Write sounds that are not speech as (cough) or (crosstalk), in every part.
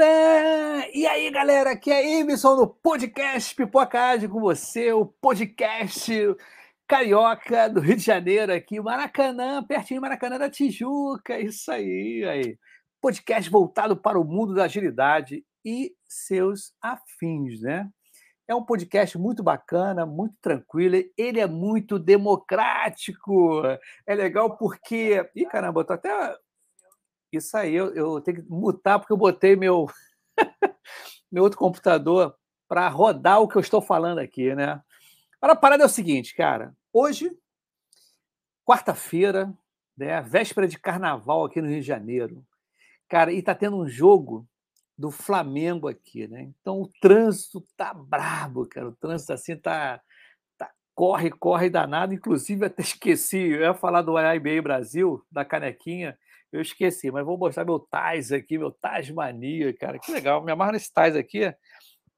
E aí, galera, aqui é Emerson no podcast Pipocagem com você, o podcast carioca do Rio de Janeiro, aqui, Maracanã, pertinho Maracanã da Tijuca, isso aí, aí. Podcast voltado para o mundo da agilidade e seus afins, né? É um podcast muito bacana, muito tranquilo, ele é muito democrático. É legal porque. Ih, caramba, eu tô até isso aí, eu, eu tenho que mutar porque eu botei meu, (laughs) meu outro computador para rodar o que eu estou falando aqui, né? Para a parada é o seguinte, cara. Hoje, quarta-feira, né, véspera de carnaval aqui no Rio de Janeiro. Cara, e tá tendo um jogo do Flamengo aqui, né? Então o trânsito tá brabo, cara. O trânsito assim tá, tá corre, corre danado. Inclusive até (laughs) esqueci, eu ia falar do IBA Brasil, da canequinha. Eu esqueci, mas vou mostrar meu Tais aqui, meu Tais Mania, cara. Que legal, me amarro nesse Tais aqui.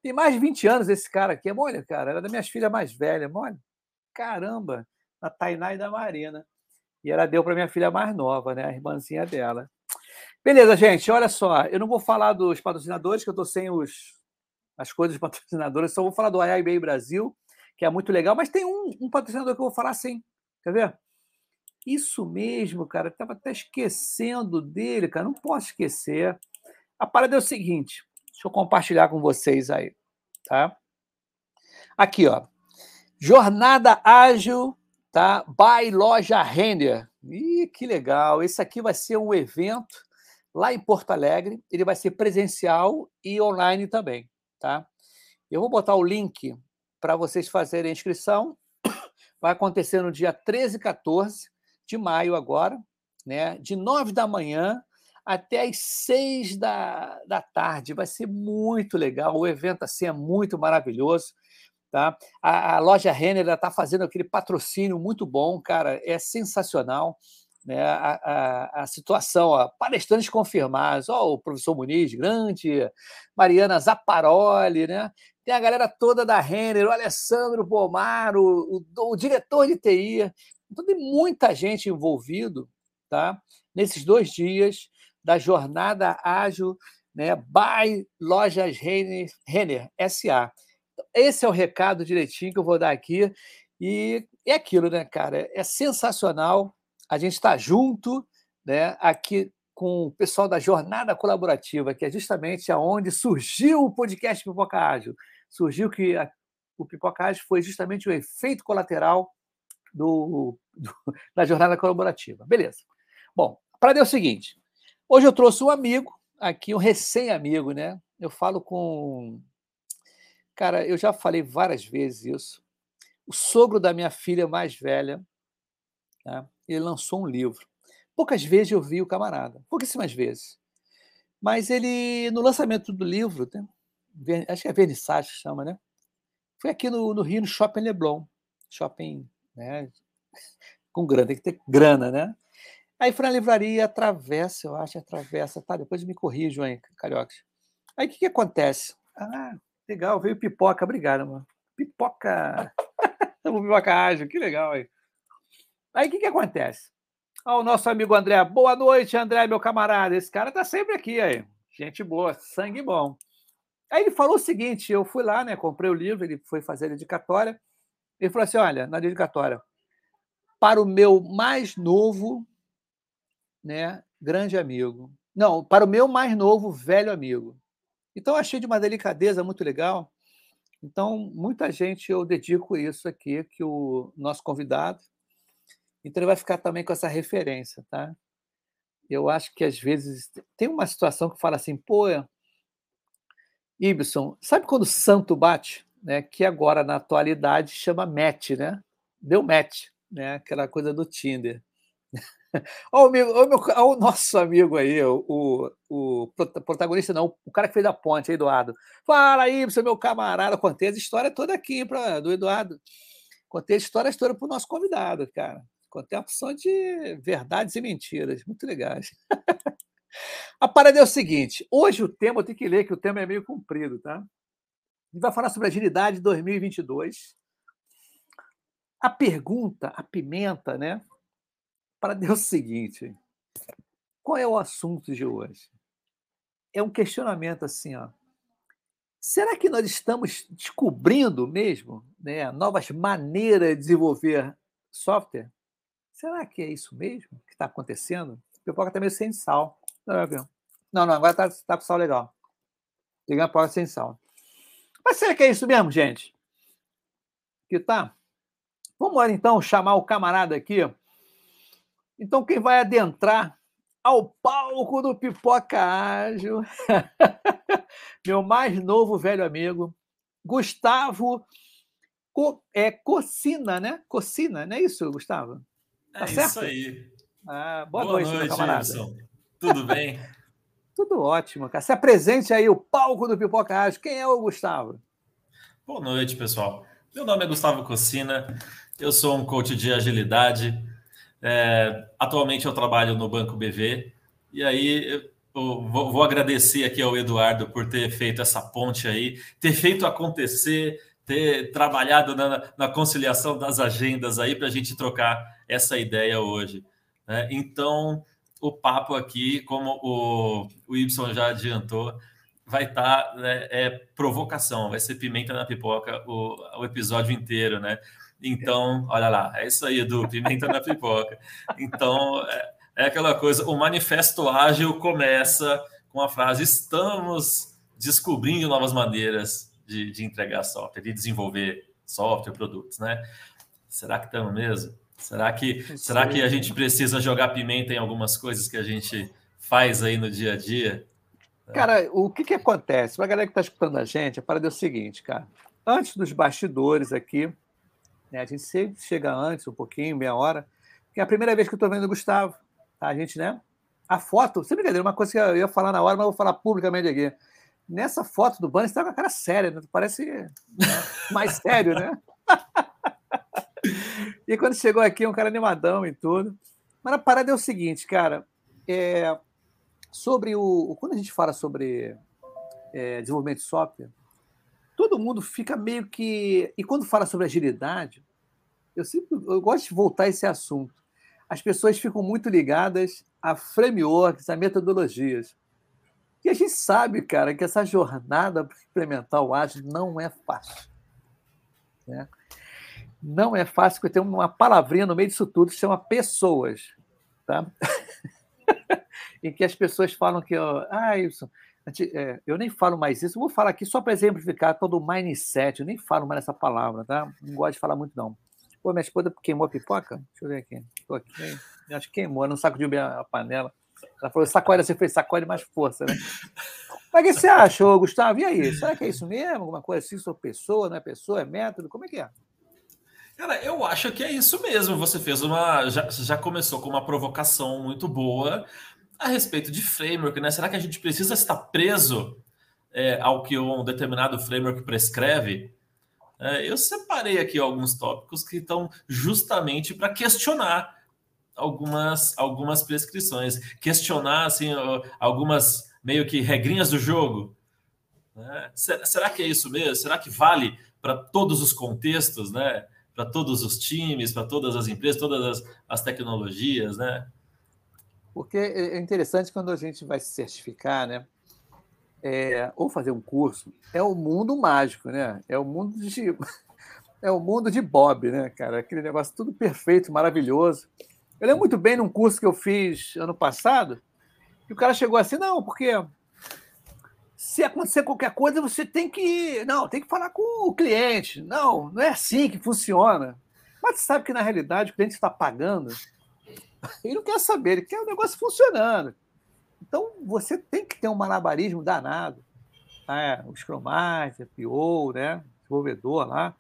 Tem mais de 20 anos esse cara aqui. Olha, cara, era da minhas filhas mais velhas. Olha, caramba, da Tainá e da Marina. E ela deu para minha filha mais nova, né? A irmãzinha dela. Beleza, gente, olha só. Eu não vou falar dos patrocinadores, que eu estou sem os, as coisas dos (laughs) patrocinadores, só vou falar do IIBA Brasil, que é muito legal, mas tem um, um patrocinador que eu vou falar sim. Quer ver? Isso mesmo, cara. Estava até esquecendo dele, cara. Não posso esquecer. A parada é o seguinte. Deixa eu compartilhar com vocês aí, tá? Aqui, ó. Jornada ágil, tá? By Loja Render. Ih, que legal. Esse aqui vai ser um evento lá em Porto Alegre. Ele vai ser presencial e online também, tá? Eu vou botar o link para vocês fazerem a inscrição. (coughs) Vai acontecer no dia 13 e 14 de maio agora, né? de nove da manhã até as seis da, da tarde. Vai ser muito legal. O evento assim é muito maravilhoso. Tá? A, a loja Renner está fazendo aquele patrocínio muito bom, cara, é sensacional. Né? A, a, a situação, ó, palestrantes confirmados, ó, o professor Muniz, grande, Mariana Zaparoli, né? tem a galera toda da Renner, o Alessandro Bomar, o, o, o diretor de TI, então, tem muita gente envolvido tá? nesses dois dias da jornada ágil né, by Lojas Renner, Renner SA. Esse é o recado direitinho que eu vou dar aqui. E é aquilo, né, cara? É sensacional. A gente está junto né, aqui com o pessoal da Jornada Colaborativa, que é justamente aonde surgiu o podcast Pipoca Ágil. Surgiu que a, o Pipoca Ágil foi justamente o efeito colateral do, do, (laughs) da jornada colaborativa. Beleza. Bom, para é o seguinte: hoje eu trouxe um amigo aqui, um recém-amigo, né? Eu falo com. Cara, eu já falei várias vezes isso. O sogro da minha filha mais velha, tá? ele lançou um livro. Poucas vezes eu vi o camarada, pouquíssimas vezes. Mas ele, no lançamento do livro, né? acho que é vernissage chama, né? Foi aqui no, no Rio, no Shopping Leblon. Shopping né? Com grana, tem que ter grana, né? Aí foi na livraria, atravessa, eu acho, atravessa, tá? Depois me corrijam aí, carioca. Aí o que, que acontece? Ah, legal, veio pipoca, obrigado, mano. Pipoca! (laughs) pipoca ágil, que legal aí. Aí o que, que acontece? Ó, o nosso amigo André, boa noite, André, meu camarada. Esse cara tá sempre aqui aí. Gente boa, sangue bom. Aí ele falou o seguinte: eu fui lá, né? Comprei o livro, ele foi fazer a dedicatória. Ele falou assim: olha, na dedicatória, para o meu mais novo, né, grande amigo. Não, para o meu mais novo, velho amigo. Então, achei de uma delicadeza muito legal. Então, muita gente eu dedico isso aqui, que o nosso convidado. Então, ele vai ficar também com essa referência, tá? Eu acho que às vezes tem uma situação que fala assim, pô, Ibson, sabe quando o santo bate? Né, que agora na atualidade chama match, né? Deu match, né? Aquela coisa do Tinder. Olha o, olha o, meu, olha o nosso amigo aí, o, o, protagonista, não, o cara que fez a ponte, Eduardo. Fala aí, meu camarada, contei a história toda aqui pra, do Eduardo. Contei a história toda para o nosso convidado, cara. Contei a opção de verdades e mentiras, muito legais. (laughs) a parada é o seguinte: hoje o tema, eu tenho que ler, que o tema é meio comprido, tá? Gente vai falar sobre agilidade 2022. A pergunta, a pimenta, né? Para Deus o seguinte: qual é o assunto de hoje? é um questionamento assim, ó. Será que nós estamos descobrindo mesmo né, novas maneiras de desenvolver software? Será que é isso mesmo que está acontecendo? Pipoca está meio sem sal. Não, não, agora está tá com sal legal. Pegar a pipoca sem sal. Mas será que é isso mesmo, gente? Que tá? Vamos então chamar o camarada aqui. Então, quem vai adentrar ao palco do Pipoca Ágil, (laughs) meu mais novo velho amigo, Gustavo Co, é, Cocina, né? Cocina, não é isso, Gustavo? Tá é certo? isso aí. Ah, boa, boa noite, noite camarada. Wilson. Tudo bem? (laughs) Tudo ótimo, cara. Se apresente aí o palco do Pipoca Ágil. Quem é o Gustavo? Boa noite, pessoal. Meu nome é Gustavo Cocina, eu sou um coach de agilidade. É, atualmente eu trabalho no Banco BV, e aí vou, vou agradecer aqui ao Eduardo por ter feito essa ponte aí, ter feito acontecer, ter trabalhado na, na conciliação das agendas aí para a gente trocar essa ideia hoje. Né? Então, o papo aqui, como o, o Y já adiantou, vai estar tá, né, é provocação, vai ser pimenta na pipoca o, o episódio inteiro, né? Então, olha lá, é isso aí, Edu, pimenta na pipoca. Então, é, é aquela coisa, o manifesto ágil começa com a frase: estamos descobrindo novas maneiras de, de entregar software, de desenvolver software, produtos, né? Será que estamos mesmo? Será que, será que a gente precisa jogar pimenta em algumas coisas que a gente faz aí no dia a dia? Cara, o que, que acontece? Para a galera que está escutando a gente, a parada é o seguinte, cara. Antes dos bastidores aqui, né, a gente sempre chega antes, um pouquinho, meia hora, que é a primeira vez que eu estou vendo o Gustavo. Tá? A gente, né? A foto, sem brincadeira, uma coisa que eu ia falar na hora, mas eu vou falar publicamente aqui. Nessa foto do banner, você está com a cara séria, né? Parece né? mais sério, né? (laughs) e quando chegou aqui, um cara animadão e tudo. Mas a parada é o seguinte, cara. É, Sobre o. Quando a gente fala sobre é, desenvolvimento de software, todo mundo fica meio que. E quando fala sobre agilidade, eu sempre eu gosto de voltar a esse assunto. As pessoas ficam muito ligadas a frameworks, a metodologias. E a gente sabe, cara, que essa jornada para implementar o ágil não é fácil. Né? Não é fácil, porque tem uma palavrinha no meio disso tudo que chama pessoas. Tá? (laughs) em que as pessoas falam que, ah, isso, é, eu nem falo mais isso, vou falar aqui só para exemplificar todo o mindset, eu nem falo mais essa palavra, tá? Não gosto de falar muito, não. Pô, minha esposa queimou a pipoca? Deixa eu ver aqui. Tô aqui. Acho que queimou, não sacudiu bem a panela. Ela falou, sacode, você fez sacode mais força, né? (laughs) Mas o que você acha, Gustavo? E aí? Será que é isso mesmo? Alguma coisa assim? Sou pessoa, não é pessoa? É método? Como é que é? Cara, eu acho que é isso mesmo. Você fez uma. Já, já começou com uma provocação muito boa, a respeito de framework, né? Será que a gente precisa estar preso é, ao que um determinado framework prescreve? É, eu separei aqui alguns tópicos que estão justamente para questionar algumas, algumas prescrições, questionar assim, algumas meio que regrinhas do jogo. Né? Será que é isso mesmo? Será que vale para todos os contextos, né? Para todos os times, para todas as empresas, todas as, as tecnologias, né? Porque é, é interessante quando a gente vai se certificar, né? É, ou fazer um curso, é o mundo mágico, né? É o mundo de (laughs) é o mundo de Bob, né, cara? Aquele negócio tudo perfeito, maravilhoso. Eu lembro muito bem num curso que eu fiz ano passado, que o cara chegou assim, não, porque se acontecer qualquer coisa, você tem que. Não, tem que falar com o cliente. Não, não é assim que funciona. Mas você sabe que, na realidade, o cliente está pagando ele (laughs) não quer saber, ele quer o negócio funcionando. Então, você tem que ter um malabarismo danado. Né? O Scrum Master, PO, né? desenvolvedor lá,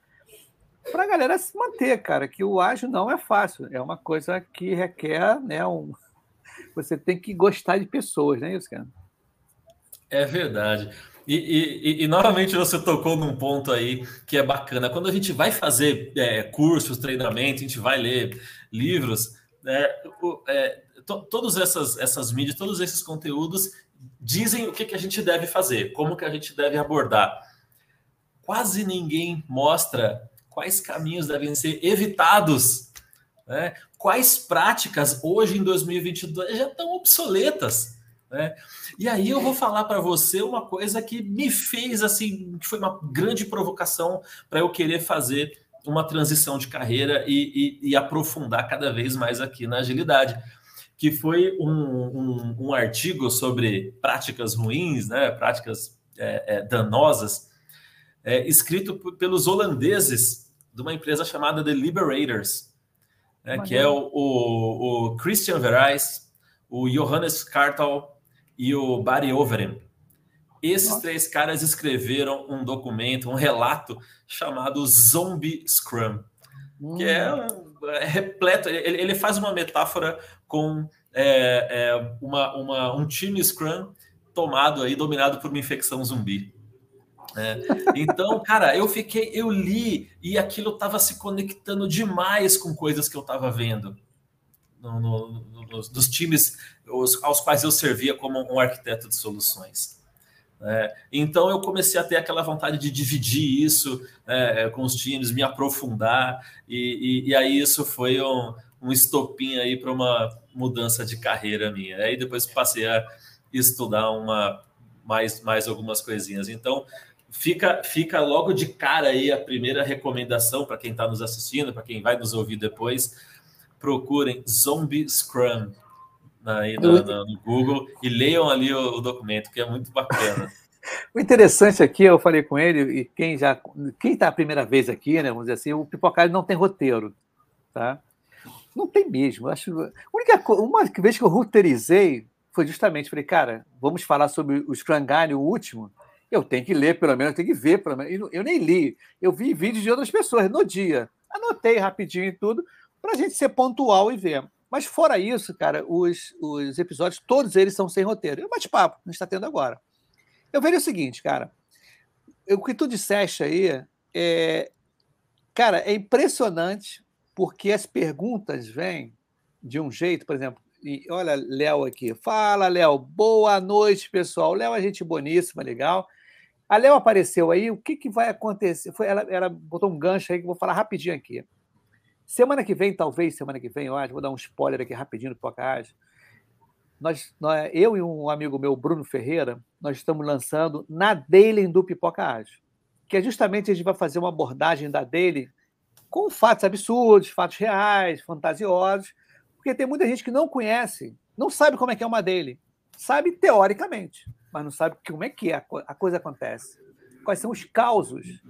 para a galera se manter, cara, que o ágil não é fácil. É uma coisa que requer, né, um... (laughs) você tem que gostar de pessoas, não é isso, cara? É verdade. E, e, e, novamente você tocou num ponto aí que é bacana. Quando a gente vai fazer é, cursos, treinamento, a gente vai ler livros, é, é, to, todas essas, essas mídias, todos esses conteúdos dizem o que, que a gente deve fazer, como que a gente deve abordar. Quase ninguém mostra quais caminhos devem ser evitados, né? quais práticas hoje em 2022 já estão obsoletas. Né? E aí eu vou falar para você uma coisa que me fez assim, que foi uma grande provocação para eu querer fazer uma transição de carreira e, e, e, aprofundar cada vez mais aqui na agilidade, que foi um, um, um artigo sobre práticas ruins, né, práticas é, é, danosas, é, escrito pelos holandeses de uma empresa chamada The Liberators, né, que é o, o, o Christian Verais, o Johannes Kartal e o Barry Overem. Esses Nossa. três caras escreveram um documento, um relato chamado Zombie Scrum, hum. que é, hum. é repleto. Ele, ele, faz uma metáfora com é, é, uma, uma, um time Scrum tomado aí, dominado por uma infecção zumbi. É. Então, (laughs) cara, eu fiquei, eu li e aquilo estava se conectando demais com coisas que eu estava vendo no, no, no, dos times os, aos quais eu servia como um arquiteto de soluções. É, então eu comecei a ter aquela vontade de dividir isso é, com os times, me aprofundar, e, e, e aí isso foi um, um estopim aí para uma mudança de carreira minha. Aí depois passei a estudar uma mais, mais algumas coisinhas. Então fica, fica logo de cara aí a primeira recomendação para quem está nos assistindo, para quem vai nos ouvir depois, procurem Zombie Scrum aí no, no, no Google e leiam ali o, o, documento, que é muito bacana. (laughs) O interessante aqui, eu falei com ele, e quem já quem está a primeira vez aqui, né, vamos dizer assim, o Pipocalho não tem roteiro, tá? Não tem mesmo. Acho, a única uma vez que eu roteirizei foi justamente, falei, cara, vamos falar sobre o Guide, o último. Eu tenho que ler, pelo menos, eu tenho que ver, pelo menos. Eu nem li, eu vi vídeos de outras pessoas no dia. Anotei rapidinho e tudo, para a gente ser pontual e ver. Mas fora isso, cara, os, os episódios, todos eles são sem roteiro. É um bate-papo que a gente está tendo agora. Eu vejo o seguinte, cara. O que tu disseste aí é. Cara, é impressionante porque as perguntas vêm de um jeito, por exemplo, e olha, Léo aqui. Fala, Léo. Boa noite, pessoal. Léo é gente boníssima, legal. A Léo apareceu aí. O que, que vai acontecer? Foi, ela, ela botou um gancho aí que eu vou falar rapidinho aqui. Semana que vem, talvez, semana que vem, eu acho, vou dar um spoiler aqui rapidinho do podcast. Nós, nós, eu e um amigo meu, Bruno Ferreira, nós estamos lançando na Daily do Pipoca Ágil, que é justamente a gente vai fazer uma abordagem da Daily com fatos absurdos, fatos reais, fantasiosos, porque tem muita gente que não conhece, não sabe como é que é uma Daily. Sabe teoricamente, mas não sabe como é que é a coisa acontece. Quais são os causos,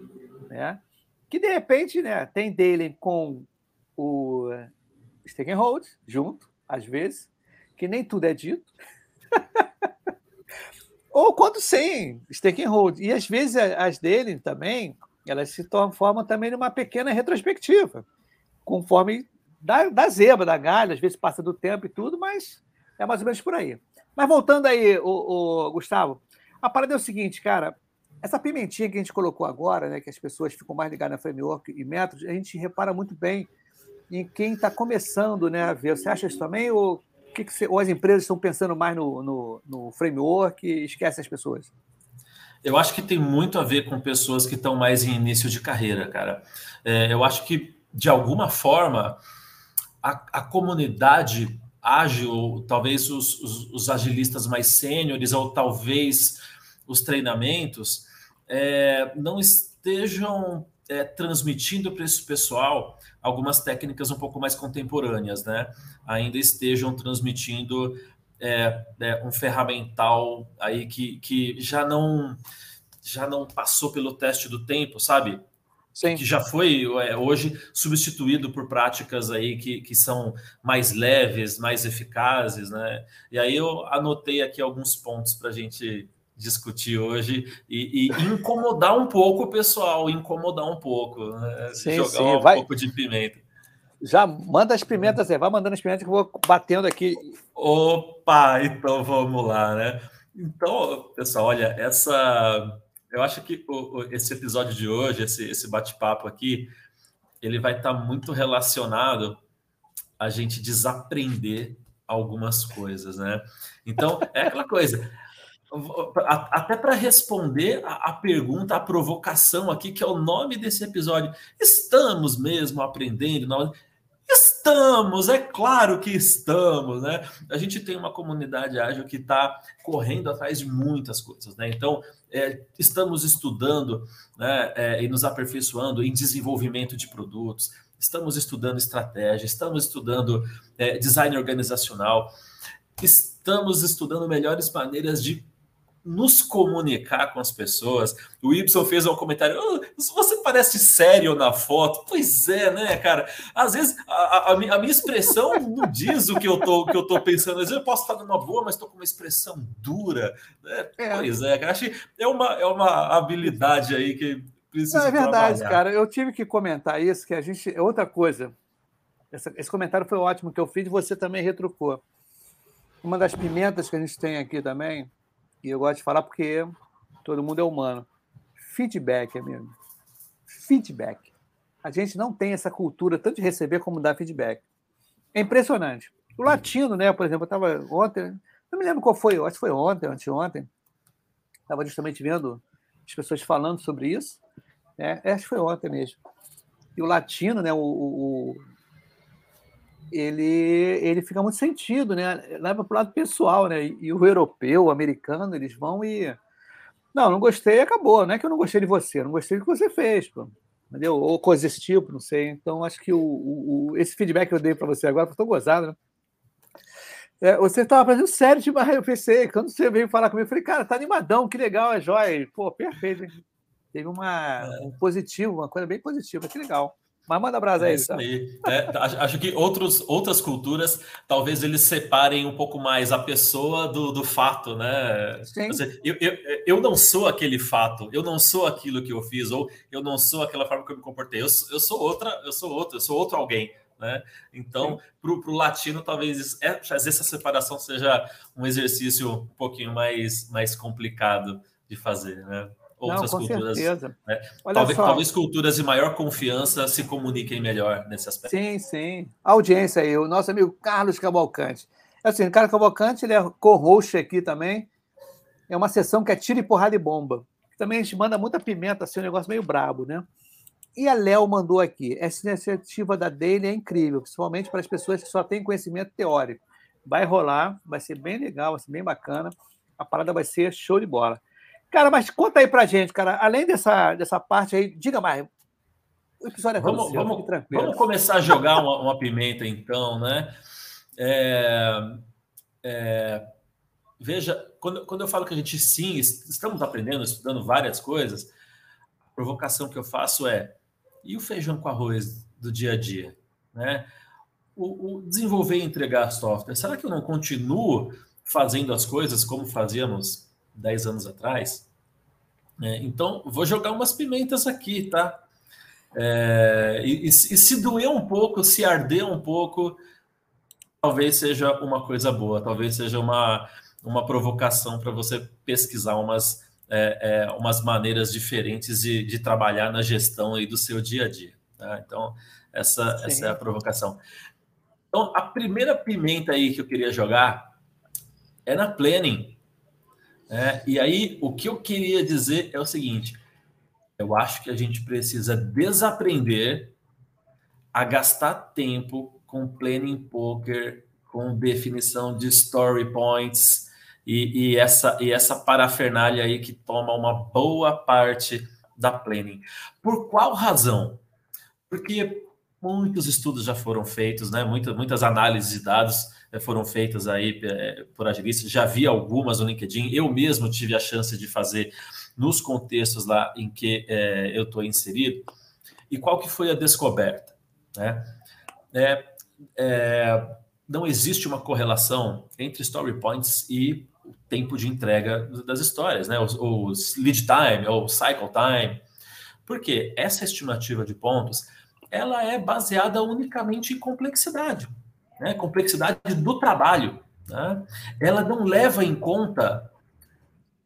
né? Que de repente, né, tem Daily com o Stake and Hold junto, às vezes, que nem tudo é dito. (laughs) Ou quando sem Stake and Hold. E às vezes as dele também, elas se formam também numa pequena retrospectiva, conforme da, da zebra, da galha, às vezes passa do tempo e tudo, mas é mais ou menos por aí. Mas voltando aí, o, o Gustavo, a parada é o seguinte, cara, essa pimentinha que a gente colocou agora, né, que as pessoas ficam mais ligadas na framework e métodos, a gente repara muito bem em quem está começando né, a ver. Você acha isso também? Ou, que que você, ou as empresas estão pensando mais no, no, no framework e esquecem as pessoas? Eu acho que tem muito a ver com pessoas que estão mais em início de carreira, cara. É, eu acho que, de alguma forma, a, a comunidade ágil, talvez os, os, os, agilistas mais sêniores, ou talvez os treinamentos, é, não estejam é, transmitindo para esse pessoal algumas técnicas um pouco mais contemporâneas, né? Ainda estejam transmitindo é, é, um ferramental aí que, que já não já não passou pelo teste do tempo, sabe? Sim. Que já foi é, hoje substituído por práticas aí que, que são mais leves, mais eficazes, né? E aí eu anotei aqui alguns pontos para a gente discutir hoje e, e, incomodar um pouco o pessoal, incomodar um pouco, né? sim, jogar sim. um Vai. pouco de pimenta. Já manda as pimentas, vai mandando as pimentas que eu vou batendo aqui. Opa, então vamos lá, né? Então, pessoal, olha, essa. Eu acho que esse episódio de hoje, esse, esse bate-papo aqui, ele vai estar muito relacionado a gente desaprender algumas coisas, né? Então, é aquela coisa até para responder a, a, pergunta, a provocação aqui, que é o nome desse episódio. Estamos mesmo aprendendo? Nós, Estamos, é claro que estamos, né? A gente tem uma comunidade ágil que está correndo atrás de muitas coisas, né? Então, é, estamos estudando né, é, e nos aperfeiçoando em desenvolvimento de produtos, estamos estudando estratégia, estamos estudando é, design organizacional, estamos estudando melhores maneiras de nos comunicar com as pessoas. O Y fez um comentário: oh, você parece sério na foto. Pois é, né, cara? Às vezes a, a, a, minha expressão não diz o que eu tô, que eu tô pensando. Às vezes eu posso estar numa boa, mas estou com uma expressão dura. Né? É. Pois é, cara. Acho que é uma, é uma habilidade aí que precisa. Não, é verdade, trabalhar. cara. Eu tive que comentar isso, que a gente. É outra coisa. Essa, esse comentário foi ótimo que eu fiz e você também retrucou. Uma das pimentas que a gente tem aqui também e eu gosto de falar porque todo mundo é humano. Feedback, amigo. Feedback. A gente não tem essa cultura tanto de receber como dar feedback. É impressionante. O latino, né, por exemplo, eu estava ontem, não me lembro qual foi, acho que foi ontem, anteontem, estava justamente vendo as pessoas falando sobre isso. Né? Acho que foi ontem mesmo. E o latino, né, o, o, ele, ele fica muito sentido, né? Leva para o lado pessoal, né? E o europeu, o americano, eles vão e. Não, não gostei, acabou. Não é que eu não gostei de você, não gostei do que você fez, pô. Entendeu? Ou coisa desse tipo, não sei. Então, acho que o, o, esse feedback que eu dei para você agora, estou gozado, né? É, você estava fazendo sério demais, eu pensei. Quando você veio falar comigo, eu falei, cara, tá animadão, que legal, é jóia. Pô, perfeito. Hein? Teve uma, um positivo, uma coisa bem positiva, que legal. Mas manda brasa aí. É tá? aí. É, acho que outros, outras culturas, talvez eles separem um pouco mais a pessoa do, do fato, né? Sim. Eu, eu, eu não sou aquele fato, eu não sou aquilo que eu fiz, ou eu não sou aquela forma que eu me comportei. Eu, eu sou outra, eu sou outro, eu sou outro alguém. Né? Então, para o latino, talvez é, fazer essa separação seja um exercício um pouquinho mais, mais complicado de fazer. Né? Outras Não, culturas. Certeza. Né? Talvez, talvez, culturas de maior confiança se comuniquem melhor nesse aspecto. Sim, sim. A audiência aí, o nosso amigo Carlos Cavalcante. É assim, o Carlos Cavalcante ele é co-host aqui também. É uma sessão que é tiro e porrada e bomba. Também a gente manda muita pimenta, assim, um negócio meio brabo, né? E a Léo mandou aqui. Essa iniciativa da Daily é incrível, principalmente para as pessoas que só têm conhecimento teórico. Vai rolar, vai ser bem legal, vai ser bem bacana. A parada vai ser show de bola. Cara, mas conta aí pra gente, cara. Além dessa, dessa parte aí, diga mais. O episódio é vamos, seu, vamos, vamos começar a jogar uma, uma pimenta, então, né? É, é, veja, quando, quando eu falo que a gente sim, estamos aprendendo, estudando várias coisas, a provocação que eu faço é: e o feijão com arroz do dia a dia? Né? O, o desenvolver e entregar software, será que eu não continuo fazendo as coisas como fazíamos 10 anos atrás. É, então, vou jogar umas pimentas aqui, tá? É, e, e, se doer um pouco, se arder um pouco, talvez seja uma coisa boa, talvez seja uma, uma provocação para você pesquisar umas, é, é, umas maneiras diferentes de, de trabalhar na gestão aí do seu dia a dia. Tá? Então, essa, essa é a provocação. Então, a primeira pimenta aí que eu queria jogar é na planning. É, e aí, o que eu queria dizer é o seguinte: eu acho que a gente precisa desaprender a gastar tempo com planning poker, com definição de story points e, e, essa, e essa parafernália aí que toma uma boa parte da planning. Por qual razão? Porque muitos estudos já foram feitos, né? muitas, muitas análises de dados foram feitas aí eh, por agilistas, já vi algumas no LinkedIn, eu mesmo tive a chance de fazer nos contextos lá em que é, eu estou inserido. E qual que foi a descoberta? Né? É, é, não existe uma correlação entre story points e o tempo de entrega das histórias, né? Os lead time ou cycle time. Porque essa estimativa de pontos ela é baseada unicamente em complexidade né, complexidade do trabalho, né, ela não leva em conta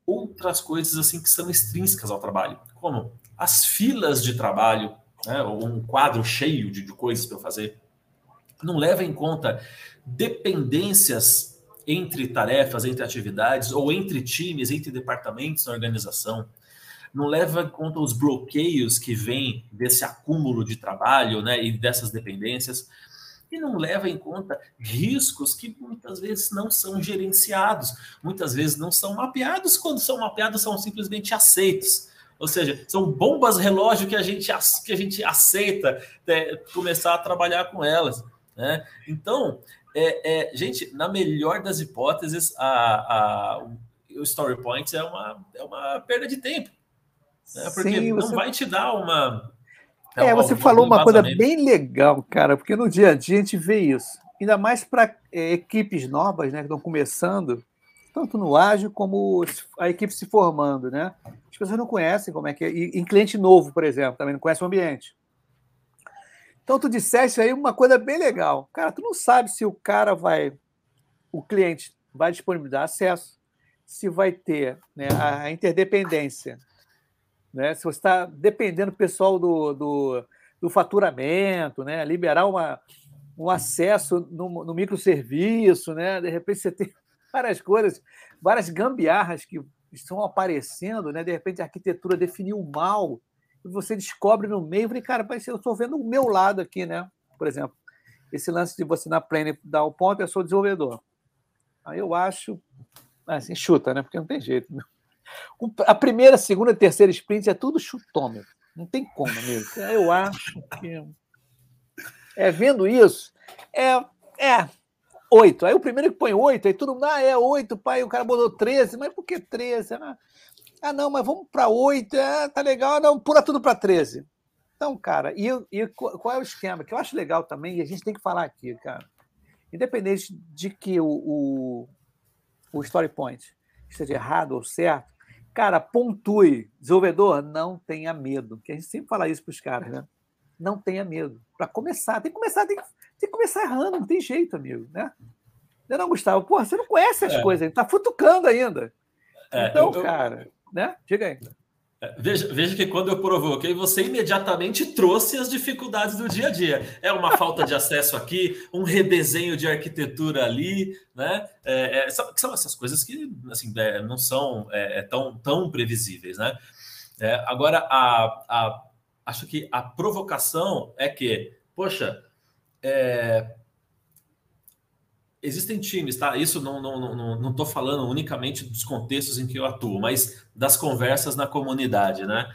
outras coisas assim que são extrínsecas ao trabalho, como as filas de trabalho, né, ou um quadro cheio de, de coisas para fazer, não leva em conta dependências entre tarefas, entre atividades, ou entre times, entre departamentos na organização, não leva em conta os bloqueios que vêm desse acúmulo de trabalho né, e dessas dependências. E não leva em conta riscos que muitas vezes não são gerenciados, muitas vezes não são mapeados, quando são mapeados são simplesmente aceitos. Ou seja, são bombas relógio que a gente, que a gente aceita é, começar a trabalhar com elas. Né? Então, é, é, gente, na melhor das hipóteses, a, a, o Story Points é uma, é uma perda de tempo. Né? Porque Sim, você... não vai te dar uma. É, é você falou uma coisa bem legal, cara, porque no dia a dia a gente vê isso. Ainda mais para é, equipes novas, né, que estão começando, tanto no ágil como a equipe se formando, né? As pessoas não conhecem como é que é. E em cliente novo, por exemplo, também não conhece o ambiente. Então, tu disseste aí uma coisa bem legal. Cara, tu não sabe se o cara vai, o cliente vai disponibilizar acesso, se vai ter né, a interdependência, né? se você está dependendo do pessoal do, do, do, faturamento, né? liberar uma, um acesso no, no microserviço, né? de repente você tem (laughs) várias coisas, várias gambiarras que estão aparecendo, né? de repente a arquitetura definiu mal e você descobre no meio, falei, cara, eu estou vendo o meu lado aqui, né? Por exemplo, esse lance de você na plane dar o ponto, eu sou desenvolvedor. Aí eu acho, assim, chuta, né? Porque não tem jeito. Né? A primeira, segunda e terceira sprint é tudo chutômetro. Não tem como mesmo. Eu acho que. É, vendo isso, é, é oito. Aí o primeiro que põe oito, aí todo mundo, ah, é oito, pai, o cara botou 13, mas por que 13? Ah, ah, não, mas vamos para 8, é, tá legal, não, pula tudo para 13. Então, cara, e, e qual é o esquema? Que eu acho legal também, e a gente tem que falar aqui, cara. Independente de que o, o, o story point esteja errado ou certo, cara, pontue. Desenvolvedor, não tenha medo. Que a gente sempre fala isso para os caras, né? Não tenha medo. Para começar, tem que começar, tem que, tem que começar errando, não tem jeito, amigo, né? Não, não Gustavo, porra, você não conhece as é. coisas, tá futucando ainda. É, então, eu, cara né? Diga aí. É, veja, veja que quando eu provoquei, você imediatamente trouxe as dificuldades do dia a dia. É uma (laughs) falta de acesso aqui, um redesenho de arquitetura ali, né? É, é, são, são, essas coisas que assim, é, não são é, é, tão, tão previsíveis, né? agora, a, a, acho que a provocação é que, poxa, é, existem times, tá? Isso não não não não estou falando unicamente dos contextos em que eu atuo, mas das conversas na comunidade, né?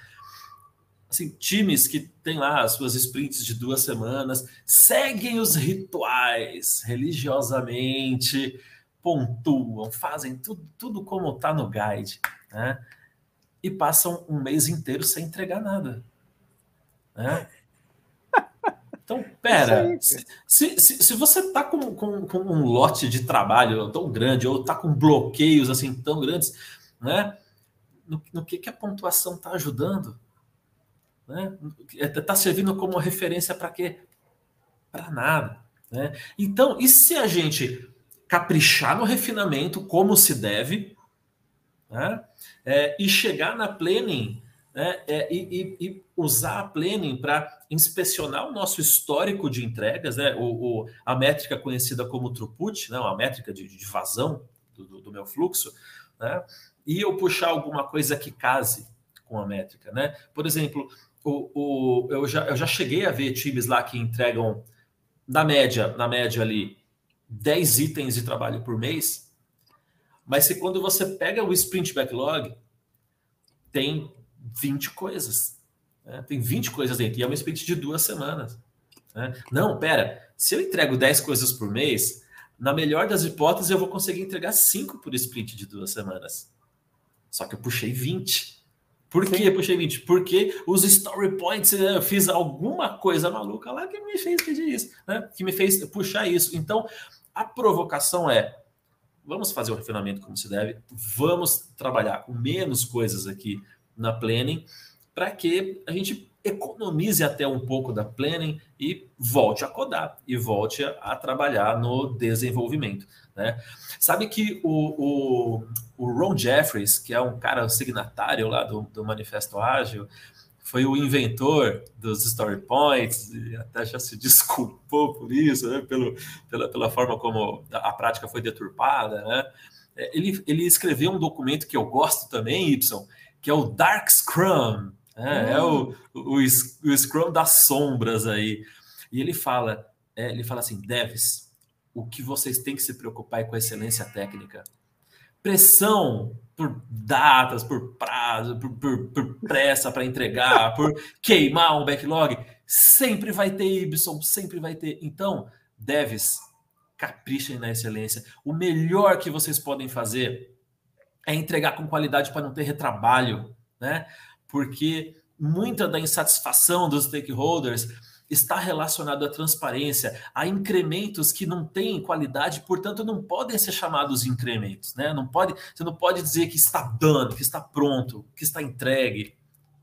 Assim, times que têm lá as suas sprints de duas semanas, seguem os rituais religiosamente, pontuam, fazem tudo, tudo como está no guide, né? E passam um mês inteiro sem entregar nada. Né? Então, pera, se, se, se, você está com, com, com, um lote de trabalho tão grande, ou está com bloqueios assim tão grandes, né? No, no que, que a pontuação está ajudando? Né? Está servindo como referência para quê? Para nada. Né? Então, e se a gente caprichar no refinamento como se deve, né? É, e chegar na planning né? É, e, e, usar a planning para inspecionar o nosso histórico de entregas, né? O, o, a métrica conhecida como throughput, né? a métrica de, de vazão do, do, do, meu fluxo, né? e eu puxar alguma coisa que case com a métrica. Né? Por exemplo, o, o, eu, já, eu já cheguei a ver times lá que entregam, na média, na média ali, 10 itens de trabalho por mês, mas se quando você pega o sprint backlog, tem 20 coisas. Né? Tem 20 coisas dentro. E é uma sprint de duas semanas. Né? Não, pera. Se eu entrego 10 coisas por mês, na melhor das hipóteses, eu vou conseguir entregar 5 por sprint de duas semanas. Só que eu puxei 20. Por Sim. que eu puxei 20? Porque os story points, eu fiz alguma coisa maluca lá que me fez pedir isso, né? que me fez puxar isso. Então, a provocação é: vamos fazer o refinamento como se deve, vamos trabalhar com menos coisas aqui na planning, para que a gente economize até um pouco da planning e volte a codar e volte a, trabalhar no desenvolvimento. Né? Sabe que o, o, o, Ron Jeffries, que é um cara signatário lá do, do Manifesto Ágil, foi o inventor dos story points, e até já se (laughs) desculpou por isso, né? Pelo, pela, pela forma como a prática foi deturpada. Né? É, ele, ele escreveu um documento que eu gosto também, Y, que é o Dark Scrum, né? é o, o, o, Scrum das sombras aí. E ele fala: é, ele fala assim, devs, o que vocês têm que se preocupar é com a excelência técnica. Pressão por datas, por prazo, por, por, por pressa para entregar, (laughs) por queimar um backlog, sempre vai ter Ibson, sempre vai ter. Então, devs, caprichem na excelência. O melhor que vocês podem fazer é entregar com qualidade para não ter retrabalho, né? Porque muita da insatisfação dos stakeholders está relacionado à transparência, a incrementos que não têm qualidade, portanto não podem ser chamados incrementos, né? Não pode, você não pode dizer que está dando, que está pronto, que está entregue,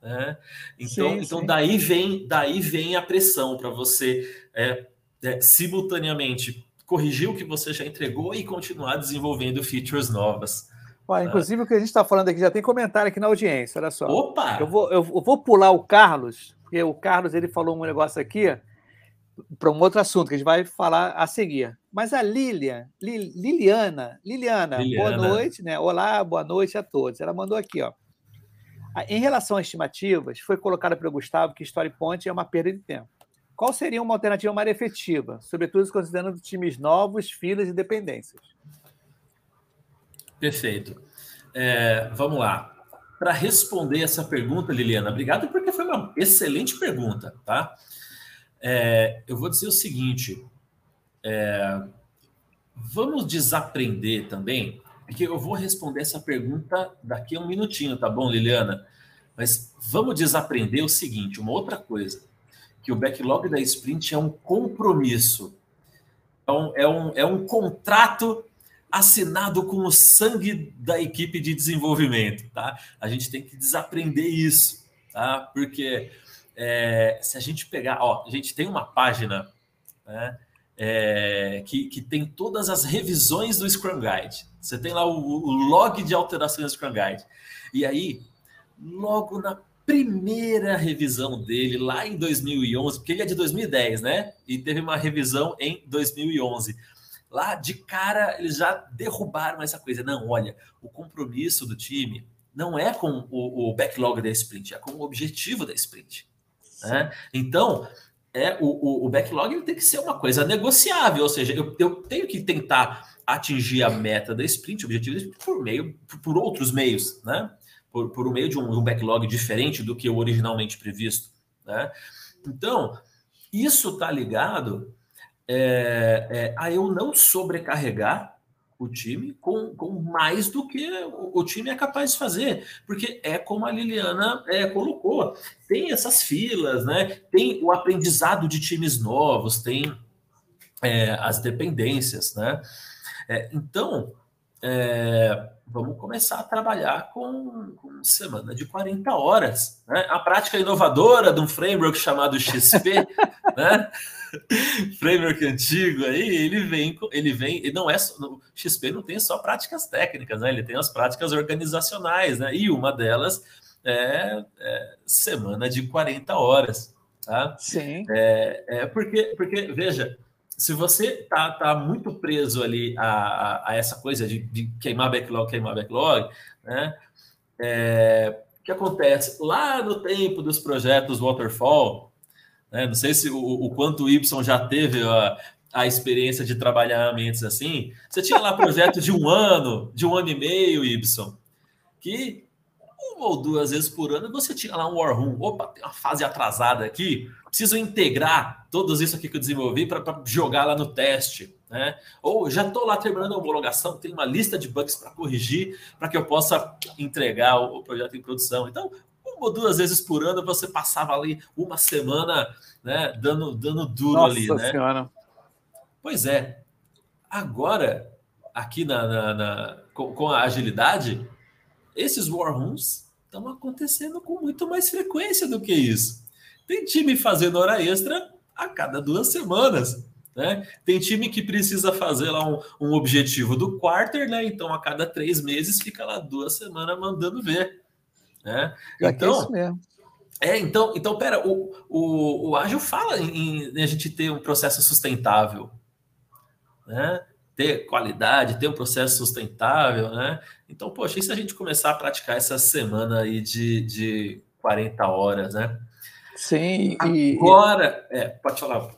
né? Então, sim, então sim. daí vem, daí vem a pressão para você é, é, simultaneamente corrigir o que você já entregou e continuar desenvolvendo features novas. Olha, né? inclusive o que a gente está falando aqui já tem comentário aqui na audiência, olha só. Opa! Eu vou, eu vou pular o Carlos porque o Carlos ele falou um negócio aqui para um outro assunto que a gente vai falar a seguir. Mas a Lilian, Liliana, Liliana, Liliana, boa noite, né? Olá, boa noite a todos. Ela mandou aqui, ó. Em relação às estimativas, foi colocado pelo Gustavo que Story Point é uma perda de tempo. Qual seria uma alternativa mais efetiva, sobretudo considerando times novos, filas e dependências? Perfeito. É, vamos lá para responder essa pergunta, Liliana. Obrigado, porque foi uma excelente pergunta, tá? É, eu vou dizer o seguinte: é, vamos desaprender também, porque eu vou responder essa pergunta daqui a um minutinho, tá bom, Liliana? Mas vamos desaprender o seguinte: uma outra coisa, que o backlog da sprint é um compromisso, é um, é um, é um contrato assinado com o sangue da equipe de desenvolvimento, tá? A gente tem que desaprender isso, tá? Porque é, se a gente pegar, ó, a gente tem uma página, né? É, que, que tem todas as revisões do Scrum Guide. Você tem lá o, o log de alterações do Scrum Guide. E aí, logo na primeira revisão dele, lá em 2011, porque ele é de 2010, né? E teve uma revisão em 2011 Lá de cara eles já derrubaram essa coisa. Não, olha, o compromisso do time não é com o, o backlog da sprint, é com o objetivo da sprint. Né? Então, é o, o, o, backlog ele tem que ser uma coisa negociável, ou seja, eu, eu tenho que tentar atingir a meta da sprint, o objetivo por meio, por, por outros meios, né? Por, por meio de um, um, backlog diferente do que o originalmente previsto, né? Então, isso está ligado é, é, a eu não sobrecarregar o time com, com mais do que o, o, time é capaz de fazer, porque é como a Liliana é, colocou, tem essas filas, né? Tem o aprendizado de times novos, tem é, as dependências, né? É, então, é, vamos começar a trabalhar com, com, semana de 40 horas. Né? A prática inovadora de um framework chamado XP, (laughs) né? (laughs) framework antigo aí, ele vem, ele vem, e não é o XP não tem só práticas técnicas, né? Ele tem as práticas organizacionais, né? E uma delas é, é semana de 40 horas, tá? Sim. É, é porque, porque veja, se você tá, tá muito preso ali a, a, a essa coisa de, de, queimar backlog, queimar backlog, né? É, o que acontece? Lá no tempo dos projetos Waterfall, né? Não sei se o, o quanto o Y já teve a, a experiência de trabalhar ambientes assim. Você tinha lá projeto de um (laughs) ano, de um ano e meio, Y, que uma ou duas vezes por ano você tinha lá um War Room. Opa, tem uma fase atrasada aqui, preciso integrar todos isso aqui que eu desenvolvi para jogar lá no teste. Né? Ou já estou lá terminando a homologação, tem uma lista de bugs para corrigir para que eu possa entregar o, o projeto em produção. Então, uma ou duas vezes por ano você passava ali uma semana, né, dando, dando duro Nossa ali, né? Senhora. Pois é. Agora, aqui na, na, na com, com, a agilidade, esses war rooms estão acontecendo com muito mais frequência do que isso. Tem time fazendo hora extra a cada duas semanas. Né? Tem time que precisa fazer lá um, um objetivo do quarter, né? Então a cada três meses fica lá duas semanas mandando ver. Né? É então, é, é, então, então, pera, o, o, o ágil fala em, em, a gente ter um processo sustentável, né? Ter qualidade, ter um processo sustentável, né? Então, poxa, e se a gente começar a praticar essa semana aí de, de 40 horas, né? Sim. Agora, e... é, pode falar.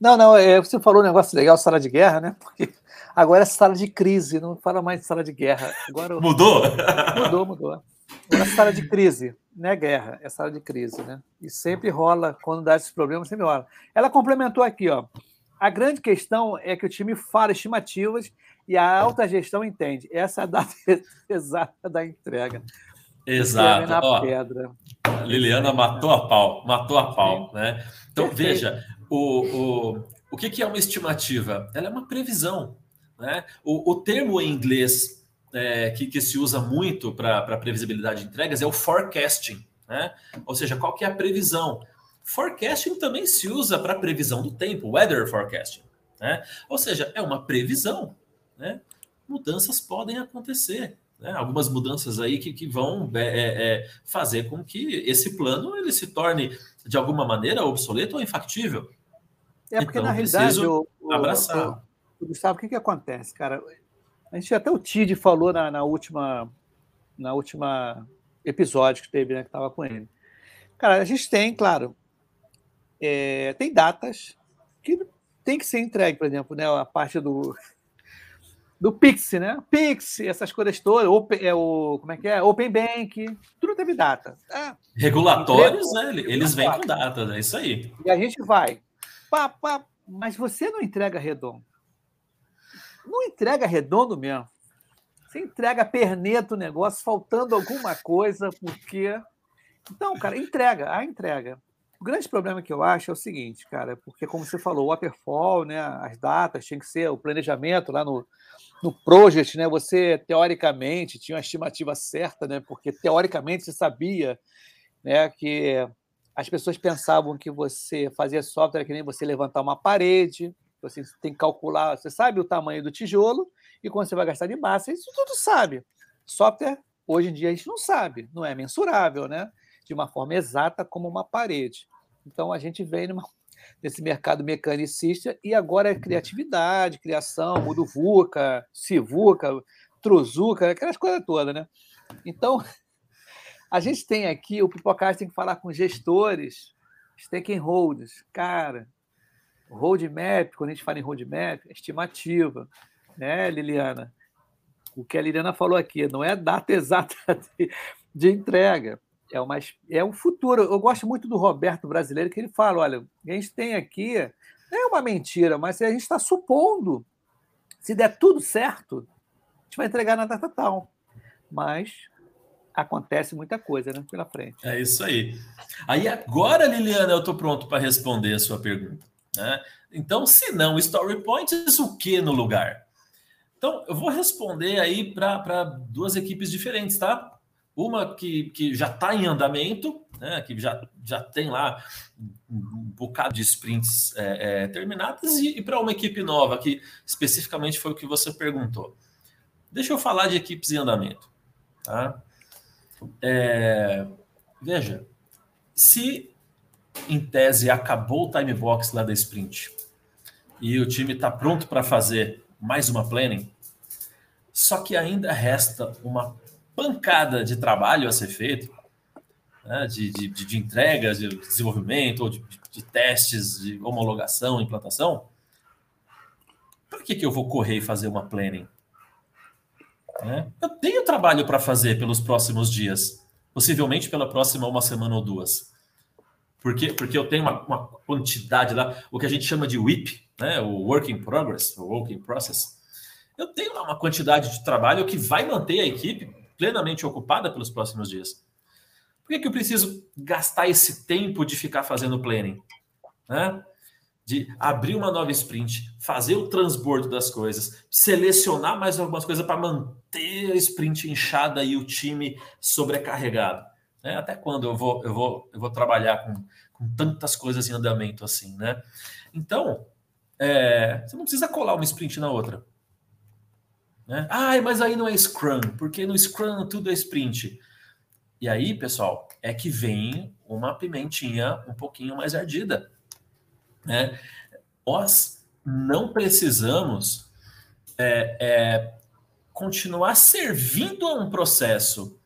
Não, não, é, você falou um negócio legal, sala de guerra, né? Porque agora é sala de crise, não fala mais de sala de guerra. Agora, mudou? Mudou, mudou. É sala de crise, não é guerra, é sala de crise, né? E sempre rola, quando dá esses problemas, sempre rola. Ela complementou aqui, ó. A grande questão é que o time fala estimativas e a alta gestão entende. Essa é a data (laughs) exata da entrega. Exato. Na Ó, pedra. Liliana matou a pau, matou a pau, Sim. né? Então, Perfeito. veja, o, o, o que, que é uma estimativa? Ela é uma previsão, né? O, o termo em inglês é, que, que se usa muito para previsibilidade de entregas é o forecasting, né? Ou seja, qual que é a previsão? Forecasting também se usa para previsão do tempo, weather forecasting, né? Ou seja, é uma previsão, né? Mudanças podem acontecer, né? algumas mudanças aí que, que vão é, é, é, fazer com que esse plano ele se torne de alguma maneira obsoleto ou infactível. É porque então, na realidade o, o, abraçar. O, o, Gustavo, o que, que acontece, cara? A gente até o Tid falou na, na última na última episódio que teve, né, que estava com ele. Cara, a gente tem, claro, é, tem datas que tem que ser entregue, por exemplo, né, a parte do do Pix, né? Pix, essas coisas todas, Open, é o, como é que é? Open Bank, tudo teve data. É. Regulatórios, né? Eles vêm com data, é isso aí. E a gente vai, pá, pá, mas você não entrega redondo. Não entrega redondo mesmo. Você entrega perneto o negócio, faltando alguma coisa, porque. Então, cara, entrega, a entrega. O grande problema que eu acho é o seguinte, cara, porque como você falou, o waterfall, né, as datas, tinha que ser o planejamento lá no, no project, né, você teoricamente tinha uma estimativa certa, né, porque teoricamente você sabia, né, que as pessoas pensavam que você fazia software que nem você levantar uma parede, você tem que calcular, você sabe o tamanho do tijolo e quando você vai gastar de massa, isso tudo sabe. Software, hoje em dia, a gente não sabe, não é mensurável, né? De uma forma exata como uma parede. Então, a gente vem numa (laughs) nesse mercado mecanicista, e agora é criatividade, criação, mudo VUCA, Civuca, Truzuca, aquelas coisas todas, né? Então, (laughs) a gente tem aqui, o Pipocast tem que falar com gestores, stakeholders, cara, roadmap, quando a gente fala em roadmap, é estimativa, né, Liliana? O que a Liliana falou aqui, não é a data (laughs) exata de, de entrega, é, uma, é um futuro. Eu gosto muito do Roberto brasileiro, que ele fala: olha, a gente tem aqui, não é uma mentira, mas a gente está supondo, se der tudo certo, a gente vai entregar na data tal. Mas acontece muita coisa né, pela frente. É isso aí. Aí agora, Liliana, eu estou pronto para responder a sua pergunta. Né? Então, se não story points, o que no lugar? Então, eu vou responder aí para duas equipes diferentes, tá? Uma que, que já está em andamento, né, que já, já tem lá um, bocado de sprints é, é, terminadas, e, e para uma equipe nova, que especificamente foi o que você perguntou. Deixa eu falar de equipes em andamento. Tá? É, veja, se em tese acabou o time box lá da sprint e o time está pronto para fazer mais uma planning, só que ainda resta uma pancada de trabalho a ser feito, né, de, de, de, entregas, de desenvolvimento, ou de, de, testes, de homologação, implantação, para que, que eu vou correr e fazer uma planning? Né? Eu tenho trabalho para fazer pelos próximos dias, possivelmente pela próxima uma semana ou duas. Porque, porque eu tenho uma, uma quantidade lá, o que a gente chama de WIP, né, o Work in Progress, o Work in Process. Eu tenho lá uma quantidade de trabalho que vai manter a equipe plenamente ocupada pelos próximos dias. Por que, que eu preciso gastar esse tempo de ficar fazendo planning? Né? De abrir uma nova sprint, fazer o transbordo das coisas, selecionar mais algumas coisas para manter a sprint inchada e o time sobrecarregado. Né? Até quando eu vou, eu vou, eu vou trabalhar com, com tantas coisas em andamento assim, né? Então, é, você não precisa colar uma sprint na outra. Né? Ah, mas aí não é Scrum, porque no Scrum tudo é sprint. E aí, pessoal, é que vem uma pimentinha um pouquinho mais ardida. Né? Nós não precisamos é, é, continuar servindo a um processo,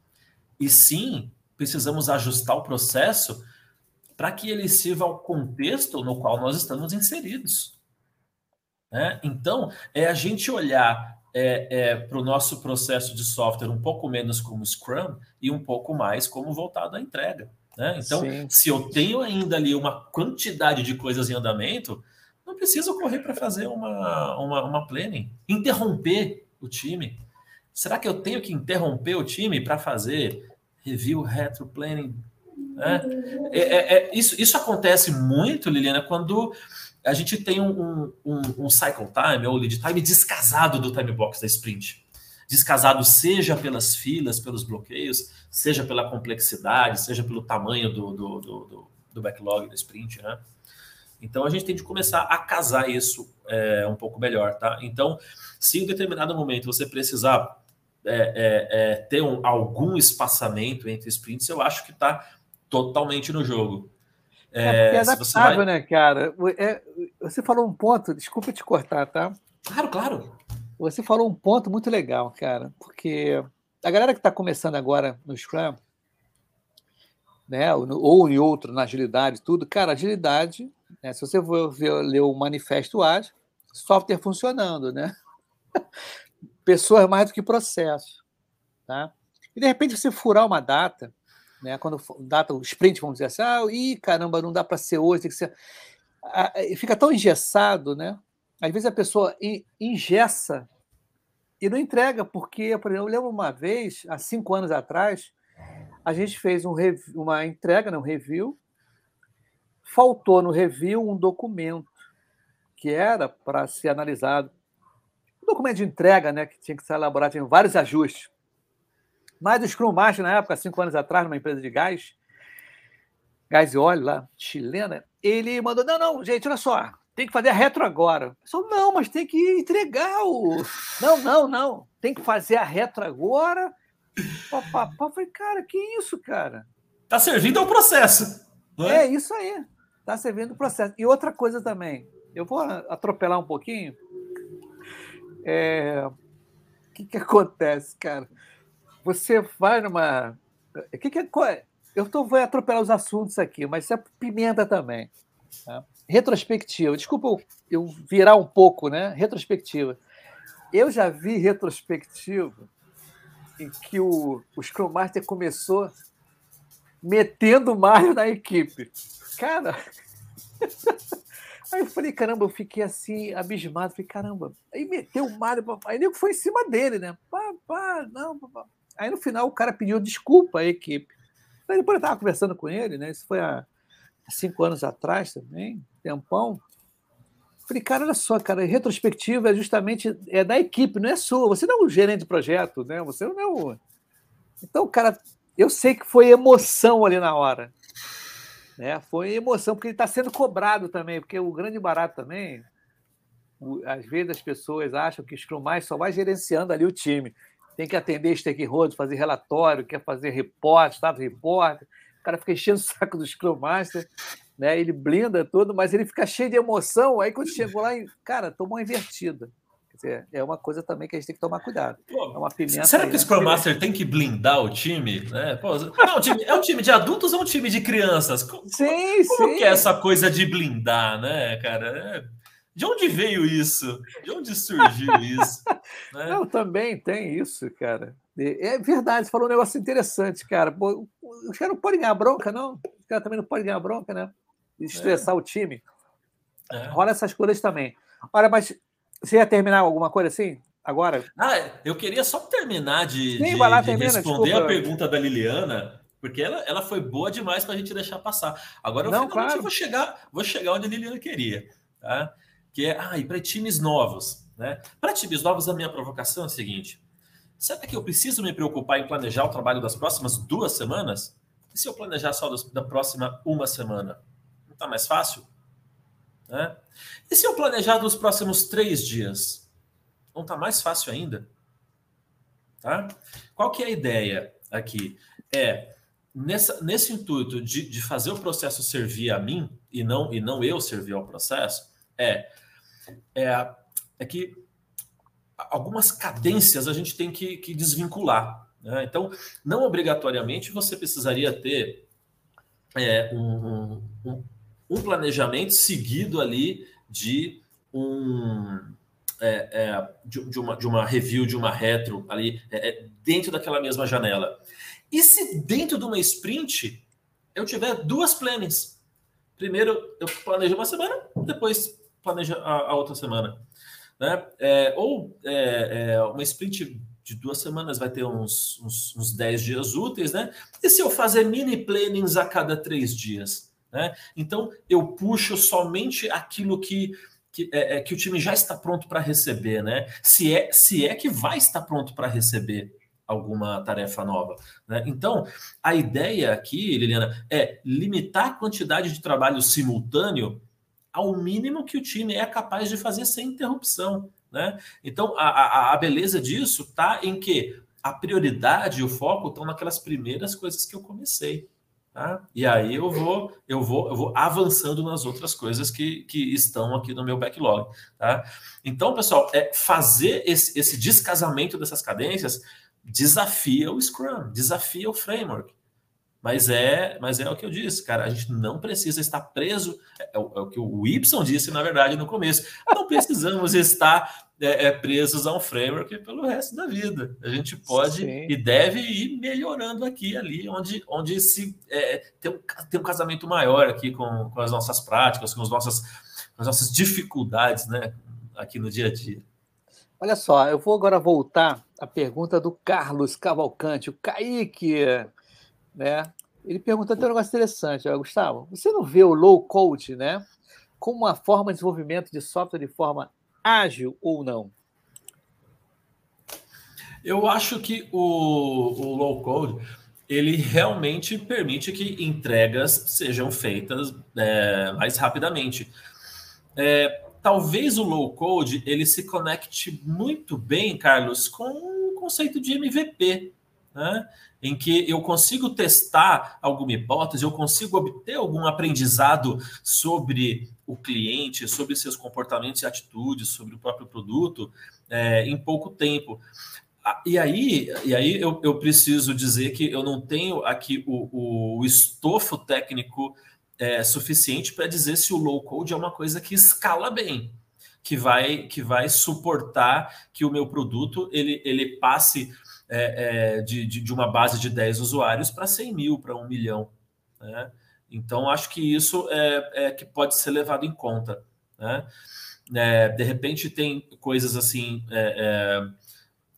e sim precisamos ajustar o processo para que ele sirva ao contexto no qual nós estamos inseridos. Né? Então, é a gente olhar é, é, para o nosso processo de software um pouco menos como Scrum e um pouco mais como voltado à entrega. Né? Então, Sim. se eu tenho ainda ali uma quantidade de coisas em andamento, não preciso correr para fazer uma, uma, uma planning, interromper o time. Será que eu tenho que interromper o time para fazer review retro planning? Né? É, é, é, isso, isso acontece muito, Liliana, quando a gente tem um, um, um cycle time ou lead time descasado do time box da sprint. Descasado seja pelas filas, pelos bloqueios, seja pela complexidade, seja pelo tamanho do, do, do, do backlog da sprint, né? Então a gente tem de começar a casar isso é, um pouco melhor, tá? Então, se em determinado momento você precisar é, é, é ter um, algum espaçamento entre sprints, eu acho que está totalmente no jogo. É, é, é adaptável, vai... né, cara? É, você falou um ponto, desculpa te cortar, tá? Claro, claro. Você falou um ponto muito legal, cara, porque a galera que está começando agora no Scrum, né, ou em outro, na agilidade, tudo, cara, agilidade, né, se você for ver, ler o manifesto ágil, software funcionando, né? (laughs) Pessoas mais do que processo, tá? E de repente você furar uma data, né? Quando data o sprint, vamos dizer assim, ah, ih, caramba, não dá para ser hoje, tem que ser. Fica tão engessado, né? Às vezes a pessoa ingessa e não entrega, porque, por exemplo, eu lembro uma vez, há cinco anos atrás, a gente fez um uma entrega, né, um review, faltou no review um documento que era para ser analisado. Um documento de entrega, né, que tinha que ser elaborado, tinha vários ajustes. Mas o Scrum Master, na época, cinco anos atrás, numa empresa de gás, gás e óleo lá, chilena, ele mandou: não, não, gente, olha só, tem que fazer a retro agora. Pessoal, não, mas tem que entregar o. (laughs) Não, não, não. Tem que fazer a retro agora. Papapá. Falei, cara, que isso, cara? Tá servindo ao processo. É? é? isso aí. Tá servindo o processo. E outra coisa também, eu vou atropelar um pouquinho. É... O que, que acontece, cara? você vai numa. O que, que é. Eu tô, vou atropelar os assuntos aqui, mas isso é pimenta também. Tá? Retrospectiva. Desculpa eu virar um pouco, né? Retrospectiva. Eu já vi retrospectiva em que o, o Scrum Master começou metendo o Mario na equipe. Cara. (laughs) Aí eu falei, caramba, eu fiquei assim, abismado. Falei, caramba. Aí meteu o Mario. Aí nego foi em cima dele, né? Pá, pá, não, pá. Aí no final o cara pediu desculpa à equipe. Aí depois eu estava conversando com ele, né? Isso foi há cinco anos atrás também, tempão. Falei, cara, olha só, cara, retrospectiva é justamente é da equipe, não é sua. Você não é o gerente de projeto, né? Você não é o. Então, cara, eu sei que foi emoção ali na hora. Né? Foi emoção, porque ele está sendo cobrado também, porque o grande barato também, às vezes as pessoas acham que o Scrum mais só vai gerenciando ali o time tem que atender stakeholders, fazer relatório, quer fazer report, status report. O cara fica enchendo o saco do Scrum Master, né? ele blinda tudo, mas ele fica cheio de emoção. Aí quando chegou lá, cara, tomou uma invertida. Dizer, é uma coisa também que a gente tem que tomar cuidado. Pô, é uma pimenta será que o Scrum Master tem que blindar o time? Né? Pô, é, um time é um time de adultos ou um time de crianças? Como, sim, como sim. que é essa coisa de blindar, né, cara? É de onde veio isso? De onde surgiu isso? (laughs) né? Não, também tem isso, cara. É verdade, você falou um negócio interessante, cara. os caras não podem ganhar bronca, não. Os caras também não podem ganhar bronca, né? Estressar é. o time. É. Rola essas coisas também. Olha, mas você ia terminar alguma coisa assim? Agora? Ah, eu queria só terminar de, Sim, de, lá, de termina, responder desculpa. a pergunta da Liliana, porque ela, ela foi boa demais para a gente deixar passar. Agora eu não, finalmente claro. vou chegar, vou chegar onde a Liliana queria. Tá? que é, ah, e para times novos, né? Para times novos, a minha provocação é a seguinte: será que eu preciso me preocupar em planejar o trabalho das próximas duas semanas? E se eu planejar só da próxima uma semana? Não está mais fácil? Né? E se eu planejar dos próximos três dias? Não está mais fácil ainda? Tá? Qual que é a ideia aqui? É nessa, nesse intuito de, de fazer o processo servir a mim e não, e não eu servir ao processo, é é, é que algumas cadências a gente tem que, que desvincular. Né? Então, não obrigatoriamente você precisaria ter é, um, um, um, planejamento seguido ali de um é, é, de, de, uma, de uma review, de uma retro ali é, é, dentro daquela mesma janela. E se dentro de uma sprint eu tiver duas plannings? Primeiro eu planejo uma semana, depois planejo a, a outra semana. Né? É, ou é, uma sprint de duas semanas vai ter uns, uns, uns 10 dias úteis, né? E se eu fazer mini plannings a cada três dias? Né? Então eu puxo somente aquilo que, que, é, é que o time já está pronto para receber, né? Se é, se é que vai estar pronto para receber alguma tarefa nova. Né? Então, a ideia aqui, Liliana, é limitar a quantidade de trabalho simultâneo ao mínimo que o time é capaz de fazer sem interrupção. Né? Então, a, a, a beleza disso está em que a prioridade e o foco estão naquelas primeiras coisas que eu comecei. Tá? E aí eu vou, eu vou, eu vou avançando nas outras coisas que, que estão aqui no meu backlog. Tá? Então, pessoal, é fazer esse, esse descasamento dessas cadências desafia o Scrum, desafia o framework. Mas é, mas é o que eu disse, cara. A gente não precisa estar preso. É, é, o, é o, que o Y disse, na verdade, no começo. Não precisamos estar é, é, presos a um framework pelo resto da vida. A gente pode Sim. e deve ir melhorando aqui ali, onde, onde se é, tem, um, tem um casamento maior aqui com, com as nossas práticas, com, as nossas, com as nossas dificuldades, né? Aqui no dia a dia. Olha só, eu vou agora voltar à pergunta do Carlos Cavalcante, o Kaique né? Ele perguntou até um negócio interessante, Gustavo. Você não vê o low code, né, como uma forma de desenvolvimento de software de forma ágil ou não? Eu acho que o, o low code ele realmente permite que entregas sejam feitas é, mais rapidamente. É, talvez o low code ele se conecte muito bem, Carlos, com o conceito de MVP, né? em que eu consigo testar alguma hipótese, eu consigo obter algum aprendizado sobre o cliente, sobre seus comportamentos e atitudes, sobre o próprio produto, é, em pouco tempo. Ah, e aí, e aí eu, eu, preciso dizer que eu não tenho aqui o, o estofo técnico é, suficiente para dizer se o low code é uma coisa que escala bem, que vai, que vai suportar que o meu produto ele, ele passe é, é, de, de, de, uma base de 10 usuários para 100 mil, para 1 milhão. Né? Então, acho que isso é, é, que pode ser levado em conta. Né? É, de repente, tem coisas assim é, é,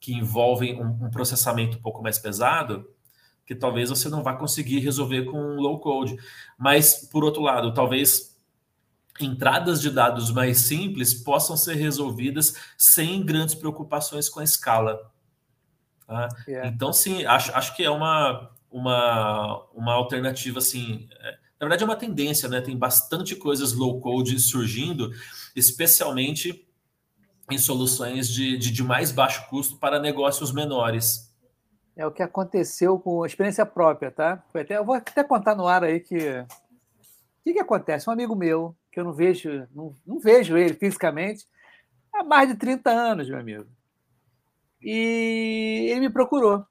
que envolvem um, um, processamento um pouco mais pesado, que talvez você não vá conseguir resolver com low code. Mas, por outro lado, talvez entradas de dados mais simples possam ser resolvidas sem grandes preocupações com a escala. Tá? Yeah. É. Então, sim, acho, acho que é uma, uma, uma alternativa, assim, é, na verdade é uma tendência, né? Tem bastante coisas low-code surgindo, especialmente em soluções de, de, de, mais baixo custo para negócios menores. É o que aconteceu com a experiência própria, tá? Foi até, eu vou até contar no ar aí que... O que, que acontece? Um amigo meu, que eu não vejo, não, não vejo ele fisicamente, há mais de 30 anos, meu amigo. E ele me procurou,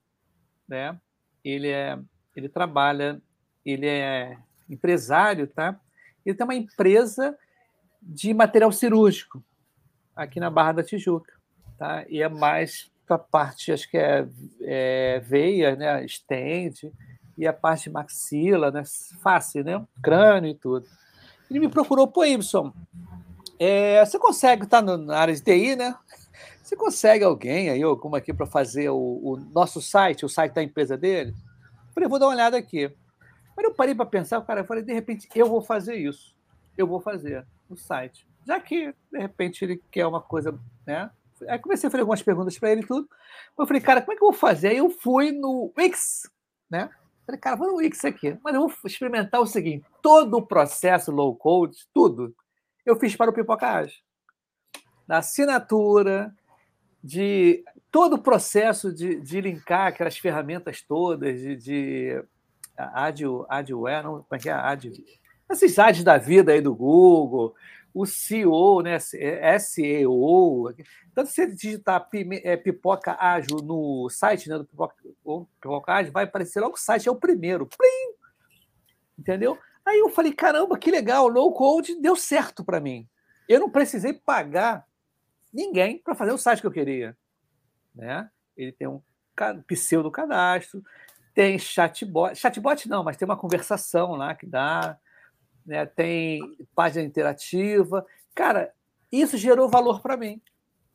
né? Ele é, ele trabalha, ele é empresário, tá? Ele tem uma empresa de material cirúrgico aqui na Barra da Tijuca, tá? E é mais para a parte, acho que é, é veia, né? Estende e a parte maxila, né? Face, né? Crânio e tudo. Ele me procurou, pô, Y, é, você consegue estar tá na área de TI, né? Você consegue alguém aí, ou como aqui, para fazer o, o, nosso site, o site da empresa dele? Eu falei, vou dar uma olhada aqui. Mas eu parei para pensar, cara, eu falei, de repente, eu vou fazer isso. Eu vou fazer o site. Já que, de repente, ele quer uma coisa, né? Aí comecei a fazer algumas perguntas para ele e tudo. Eu falei, cara, como é que eu vou fazer? Aí eu fui no Wix, né? Falei, cara, vou no Wix aqui. Mas eu vou experimentar o seguinte: todo o processo low code, tudo, eu fiz para o Pipocagem. Na assinatura, de todo o processo de, de linkar aquelas ferramentas todas, de, de Adware, não, como é que é? Ad, esses ads da vida aí do Google, o CEO, né, SEO. Então, se você digitar é, pipoca ágil no site né, do pipoca, pipoca ágil, vai aparecer logo o site, é o primeiro. Plim! Entendeu? Aí eu falei, caramba, que legal, low code deu certo para mim. Eu não precisei pagar ninguém para fazer o site que eu queria. Né? Ele tem um pseudo cadastro, tem chatbot, chatbot não, mas tem uma conversação lá que dá, né? tem página interativa. Cara, isso gerou valor para mim,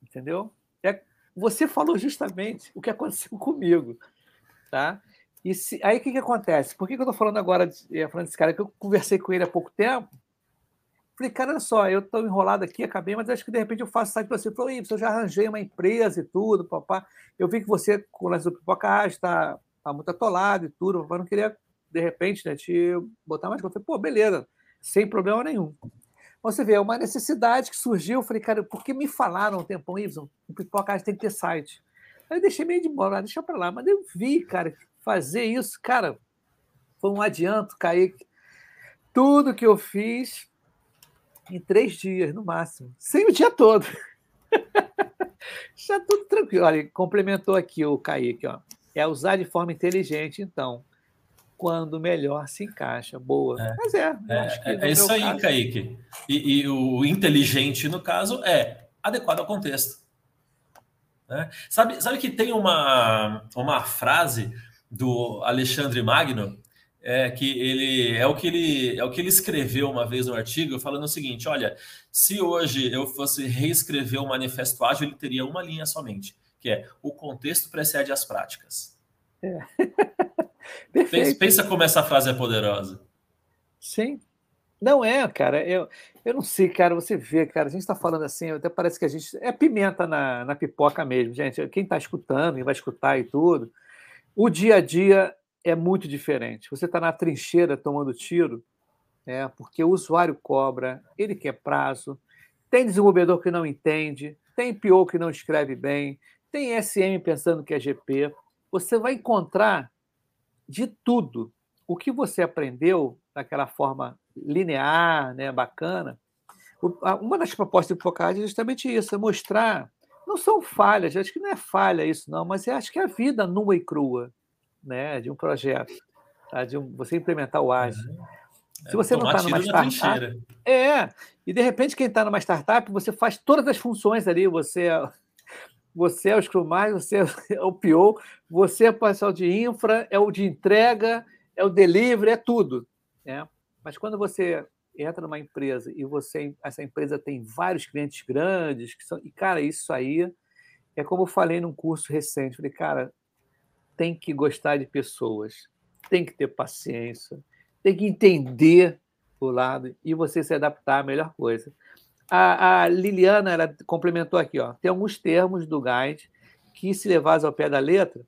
entendeu? É, você falou justamente o que aconteceu (laughs) comigo, tá? E se, aí o que, que acontece? Por que, que eu estou falando agora, de, falando desse cara? Que eu conversei com ele há pouco tempo, Falei, cara, olha só, eu estou enrolado aqui, acabei, mas acho que de repente eu faço site para você. Falei, eu já arranjei uma empresa e tudo, papá. Eu vi que você, com o lance do pipoca, está tá muito atolado e tudo, mas não queria, de repente, né, te botar mais. Eu falei, pô, beleza, sem problema nenhum. Você vê, é uma necessidade que surgiu. Eu falei, cara, por que me falaram um tempão, Y? O pipoca tem que ter site. Aí eu deixei meio de bola, deixa para lá. Mas eu vi, cara, fazer isso, cara, foi um adianto, Kaique. Tudo que eu fiz em três dias, no máximo. Sem o dia todo. Já (laughs) tudo tranquilo. Olha, complementou aqui o Kaique. Ó. É usar de forma inteligente, então. Quando melhor se encaixa. Boa. É, Mas é. É, é isso aí, caso... Kaique. E, e, o inteligente, no caso, é adequado ao contexto. Né? Sabe, sabe que tem uma, uma frase do Alexandre Magno é que ele é o que ele é o que ele escreveu uma vez no artigo falando o seguinte: olha, se hoje eu fosse reescrever o manifesto ágil, ele teria uma linha somente, que é o contexto precede as práticas. É. (laughs) pensa, pensa como essa frase é poderosa. Sim. Não é, cara. Eu, eu não sei, cara. Você vê, cara. A gente está falando assim, até parece que a gente. É pimenta na, na pipoca mesmo, gente. Quem está escutando e vai escutar e tudo. O dia a dia é muito diferente. Você está na trincheira tomando tiro, é, porque o usuário cobra, ele quer prazo, tem desenvolvedor que não entende, tem PO que não escreve bem, tem SM pensando que é GP. Você vai encontrar de tudo. O que você aprendeu daquela forma linear, né, bacana. Uma das propostas do Focad é justamente isso, é mostrar. Não são falhas, acho que não é falha isso, não, mas acho que é a vida nua e crua né, de um projeto, tá? de um, você implementar o ágil. Se é, você não está numa startup, é, e de repente quem está numa startup, você faz todas as funções ali, você é, você é o Scrum Master, você é (laughs) o PO, você é o pessoal de infra, é o de entrega, é o delivery, é tudo. Né? Mas quando você entra numa empresa e você essa empresa tem vários clientes grandes, que são, e cara, isso aí é como eu falei num curso recente, falei, cara, tem que gostar de pessoas, tem que ter paciência, tem que entender o lado e você se adaptar à melhor coisa. A, a Liliana ela complementou aqui, ó, tem alguns termos do guide que, se levados ao pé da letra,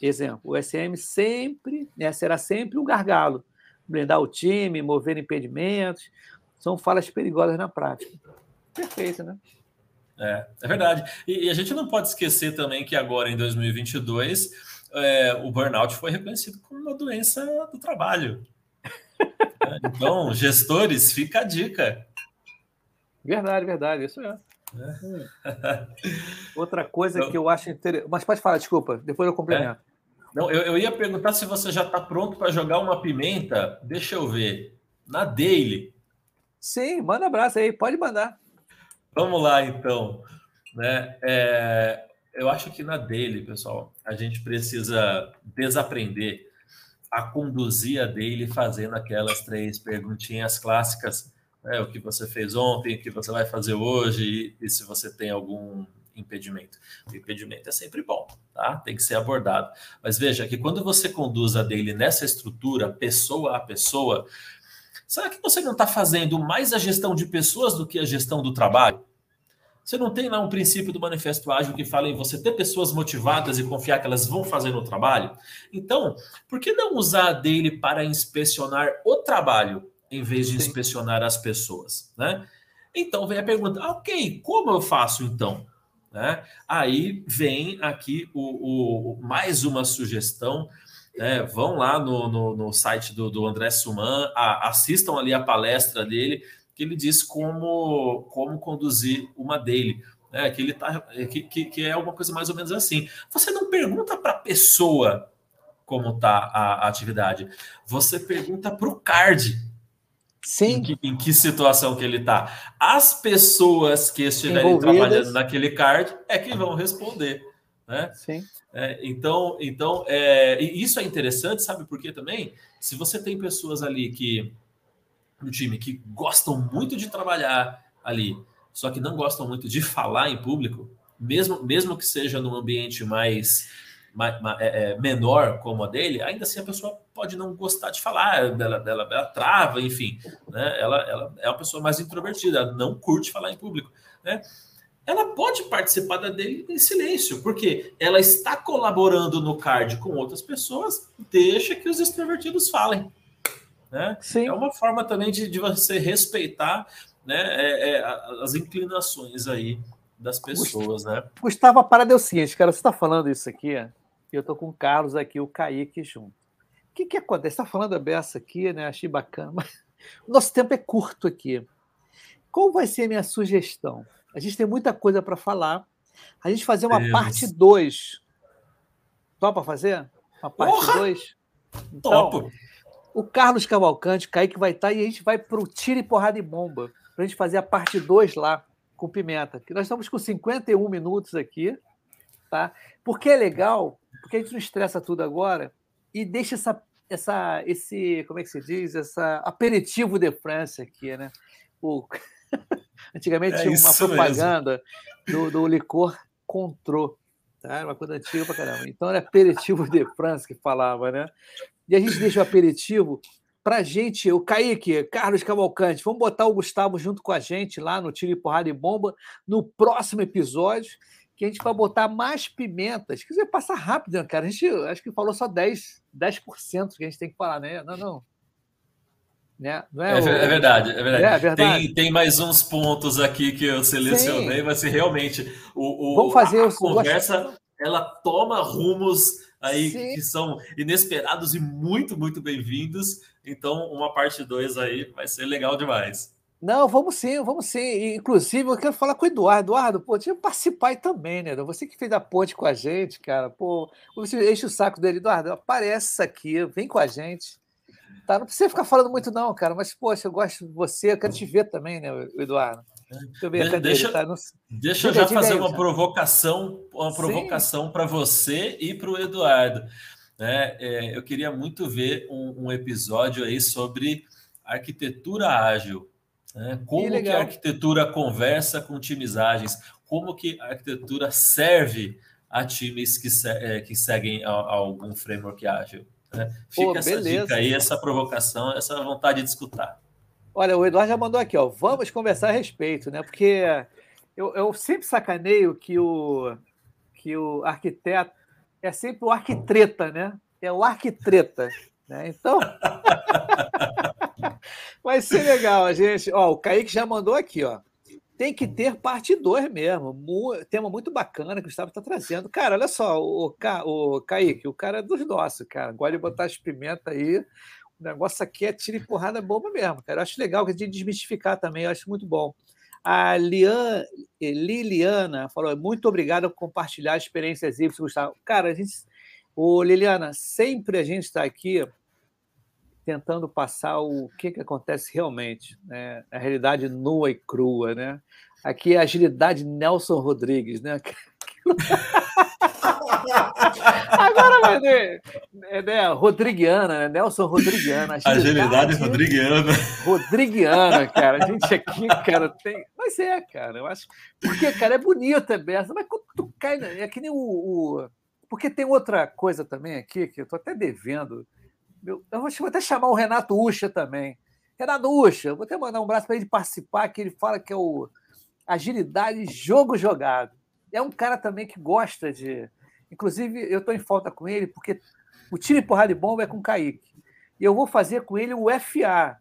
exemplo, o SM sempre né, será sempre um gargalo, blindar o time, mover impedimentos, são falas perigosas na prática. Perfeito, né? É, é verdade. E, e a gente não pode esquecer também que agora, em 2022, é, o burnout foi reconhecido como uma doença do trabalho. (laughs) então, gestores, fica a dica. Verdade, verdade, isso é. é. Outra coisa então, que eu acho interessante. Mas pode falar, desculpa, depois eu complemento. É. Não, eu, eu, ia perguntar se você já está pronto para jogar uma pimenta. Deixa eu ver. Na Daily. Sim, manda abraço aí, pode mandar. Vamos lá, então. Né? É, eu acho que na dele, pessoal, a gente precisa desaprender a conduzir a dele fazendo aquelas três perguntinhas clássicas, né? o que você fez ontem, o que você vai fazer hoje e, e se você tem algum impedimento. O impedimento é sempre bom, tá? Tem que ser abordado. Mas veja que quando você conduz a dele nessa estrutura, pessoa a pessoa, será que você não está fazendo mais a gestão de pessoas do que a gestão do trabalho? Você não tem lá um princípio do manifesto ágil que fala em você ter pessoas motivadas e confiar que elas vão fazer no trabalho? Então, por que não usar a dele para inspecionar o trabalho em vez de inspecionar as pessoas, né? Então vem a pergunta, ah, ok, como eu faço então? Né? Aí vem aqui o, o mais uma sugestão. Né? Vão lá no, no, no site do, do André Suman, a, assistam ali a palestra dele que ele diz como, como conduzir uma dele. Né? Que, ele tá, que, que, que é alguma coisa mais ou menos assim. Você não pergunta para a pessoa como está a, a, atividade. Você pergunta para o card. Sim. Em que, em que, situação que ele está. As pessoas que estiverem trabalhando naquele card é que vão responder. Né? Sim. É, então, então é, isso é interessante, sabe por quê também? Se você tem pessoas ali que no time que gostam muito de trabalhar ali, só que não gostam muito de falar em público, mesmo, mesmo que seja num ambiente mais, mais, mais é, é, menor como a dele, ainda assim a pessoa pode não gostar de falar, dela, dela, ela trava, enfim, né? Ela, ela é uma pessoa mais introvertida, ela não curte falar em público, né? Ela pode participar da dele em silêncio, porque ela está colaborando no card com outras pessoas, deixa que os extrovertidos falem. Né? Sim. É uma forma também de, de você respeitar né, é, é, as inclinações aí das pessoas, né? Gustavo, a parada é o seguinte, cara, você está falando isso aqui, e eu estou com o Carlos aqui, o Kaique junto. O que, que acontece? Você está falando a beça aqui, né? Achei bacana, mas (laughs) o nosso tempo é curto aqui. Qual vai ser a minha sugestão? A gente tem muita coisa para falar. A gente fazer uma Deus. parte 2. Topa fazer? Uma parte 2? Então, Topo. O Carlos Cavalcante, Kaique vai estar tá, e a gente vai para o tiro e porrada e bomba. Para a gente fazer a parte 2 lá com Pimenta. Que nós estamos com 51 minutos aqui. Tá? Porque é legal, porque a gente não estressa tudo agora e deixa essa, essa, esse, como é que se diz? Essa aperitivo de França aqui, né? O... (laughs) Antigamente é tinha uma propaganda do, do, licor Contrô. Tá? Era uma coisa antiga pra caramba. Então era aperitivo de France que falava, né? E a gente deixa o aperitivo pra gente, o Kaique, Carlos Cavalcante, vamos botar o Gustavo junto com a gente lá no Tiro e Porrada e Bomba no próximo episódio, que a gente vai botar mais pimentas. Quer dizer, passa rápido, né, cara? A gente acho que falou só 10%, 10% que a gente tem que falar, né? Não, não. Né? Não é, é, o... é, verdade, é verdade. É, verdade. Tem, tem mais uns pontos aqui que eu selecionei, Sim. mas se realmente o, o Vamos fazer a, a conversa ela toma rumos aí Sim. que são inesperados e muito, muito bem-vindos. Então, uma parte 2 aí vai ser legal demais. Não, vamos sim, vamos sim. Inclusive, eu quero falar com o Eduardo. Eduardo, pô, tinha que participar aí também, né? Você que fez a ponte com a gente, cara. Pô, você enche o saco dele. Eduardo, aparece aqui, vem com a gente. Tá? Não precisa ficar falando muito, não, cara. Mas, poxa, eu gosto de você, eu quero te ver também, né, Eduardo? Deixa eu ver deixa, tá? Não... deixa eu já fazer uma provocação, uma provocação para você e para o Eduardo. Né? É, eu queria muito ver um, um, episódio aí sobre arquitetura ágil. Né? Como que, que a arquitetura conversa com timizagens, como que a arquitetura serve a times que, se, é, que seguem a, a algum framework ágil. Né? Fica Pô, essa beleza. dica aí, essa provocação, essa vontade de escutar. Olha, o Eduardo já mandou aqui, ó. Vamos conversar a respeito, né? Porque eu, eu sempre sacaneio que o, que o arquiteto é sempre o arquitreta, né? É o arquitreta. Né? Então. (laughs) Vai ser legal, gente. Ó, o Kaique já mandou aqui, ó tem que ter parte 2 mesmo. tema muito bacana que o Gustavo está trazendo. Cara, olha só, o, Ca, o Kaique, o cara é dos nossos, cara. Gosta de botar as pimentas aí. O negócio aqui é tiro e porrada bomba mesmo, cara. Eu acho legal que a gente desmistificar também, eu acho muito bom. A Lian, Liliana falou: muito obrigado por compartilhar experiências Y, Gustavo. Cara, a gente. Ô, Liliana, sempre a gente está aqui tentando passar o que, que acontece realmente, né? a realidade nua e crua. Né? Aqui é a agilidade Nelson Rodrigues. Né? (laughs) (laughs) Agora vai ter é, né, Rodriguiana, né? Nelson Rodriguiana. Agilidade, agilidade Rodriguiana. Rodriguiana, cara. A gente aqui, cara, tem. Mas é, cara, eu acho. Porque, cara, é bonita a beça, mas quando tu cai. É que nem o, o. Porque tem outra coisa também aqui, que eu tô até devendo eu vou até chamar o Renato Ucha também. Renato Ucha, vou até mandar um abraço para ele participar, que ele fala que é o agilidade jogo jogado. É um cara também que gosta de. Inclusive, eu estou em falta com ele, porque o time porrada de bomba é com o Kaique. E eu vou fazer com ele o FA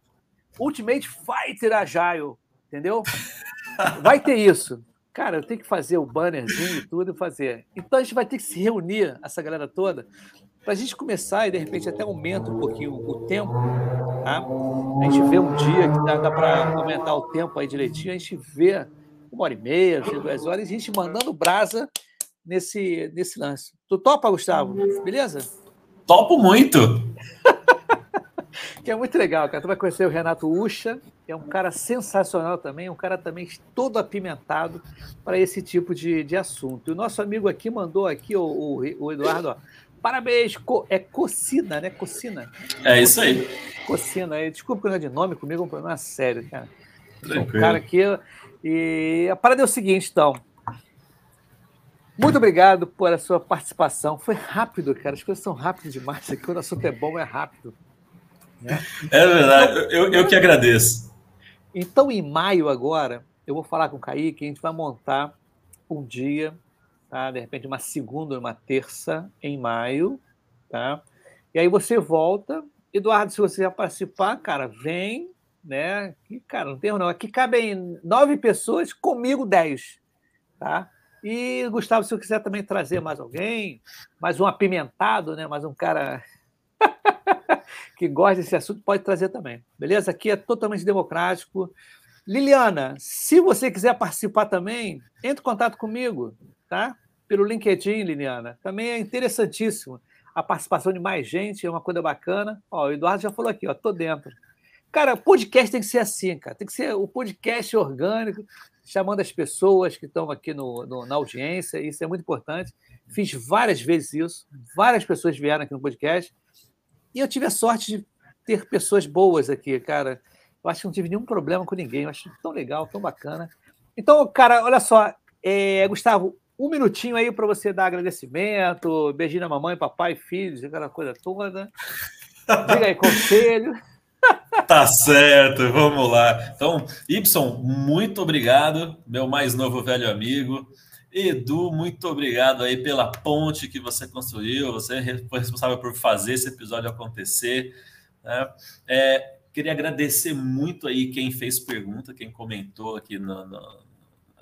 Ultimate Fighter Agile. Entendeu? (laughs) Vai ter isso. Cara, eu tenho que fazer o bannerzinho e tudo e fazer. Então a gente vai ter que se reunir, essa galera toda, para a gente começar e de repente até aumenta um pouquinho o tempo, tá? A gente vê um dia que dá, dá para aumentar o tempo aí direitinho, a gente vê uma hora e meia, duas horas, e a gente mandando brasa nesse, nesse lance. Tu topa, Gustavo? Beleza? Topo muito! (laughs) que é muito legal, cara. Tu vai conhecer o Renato Ucha, que é um cara sensacional também, um cara também todo apimentado para esse tipo de, de assunto. E o nosso amigo aqui mandou aqui, o, o, o Eduardo, ó, parabéns, co, é Cocina, né? Cocina. É isso aí. Cocina. Desculpa que não é de nome comigo, é um problema sério, cara. Tranquilo. Um cara aqui. E a parada é o seguinte, então. Muito obrigado por a sua participação. Foi rápido, cara. As coisas são rápidas demais. Aqui, quando o assunto é bom, é rápido. Né? É verdade. Então, eu, eu que agradeço. Então, em maio agora, eu vou falar com o Kaique, a gente vai montar um dia, tá? de repente uma segunda, uma terça em maio, tá? E aí você volta. Eduardo, se você já participar, cara, vem, né? E, cara, não tem não. Aqui cabem nove pessoas, comigo dez, tá? E, Gustavo, se você quiser também trazer mais alguém, mais um apimentado, né? mais um cara (laughs) que gosta desse assunto, pode trazer também. Beleza? Aqui é totalmente democrático. Liliana, se você quiser participar também, entre em contato comigo, tá? Pelo LinkedIn, Liliana. Também é interessantíssimo. A participação de mais gente é uma coisa bacana. Ó, o Eduardo já falou aqui, ó, tô dentro. Cara, podcast tem que ser assim, cara. Tem que ser o podcast orgânico, chamando as pessoas que estão aqui no, no, na audiência. Isso é muito importante. Fiz várias vezes isso. Várias pessoas vieram aqui no podcast. E eu tive a sorte de ter pessoas boas aqui, cara. Eu acho que não tive nenhum problema com ninguém. Eu acho tão legal, tão bacana. Então, cara, olha só. É, Gustavo, um minutinho aí para você dar agradecimento, beijinho na mamãe, papai, filhos, aquela coisa toda. (laughs) Diga aí, conselho. Tá certo, vamos lá. Então, Y, muito obrigado, meu mais novo velho amigo. Edu, muito obrigado aí pela ponte que você construiu. Você foi responsável por fazer esse episódio acontecer. Né? É, queria agradecer muito aí quem fez pergunta, quem comentou aqui, no, no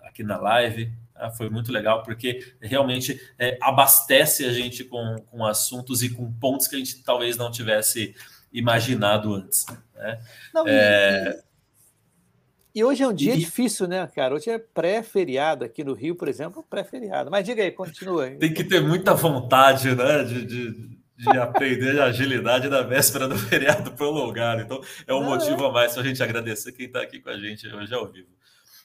aqui na live. Tá? Foi muito legal, porque realmente é, abastece a gente com, com assuntos e com pontos que a gente talvez não tivesse imaginado antes. Né? Não, é... e, e, hoje é um dia e... difícil, né, cara? Hoje é pré-feriado aqui no Rio, por exemplo, pré-feriado. Mas diga aí, continua. Aí. Tem que ter muita vontade, né, de, de, de aprender a agilidade na véspera do (laughs) feriado prolongado. Então, é um Não, motivo é. a mais para a gente agradecer quem está aqui com a gente hoje ao vivo.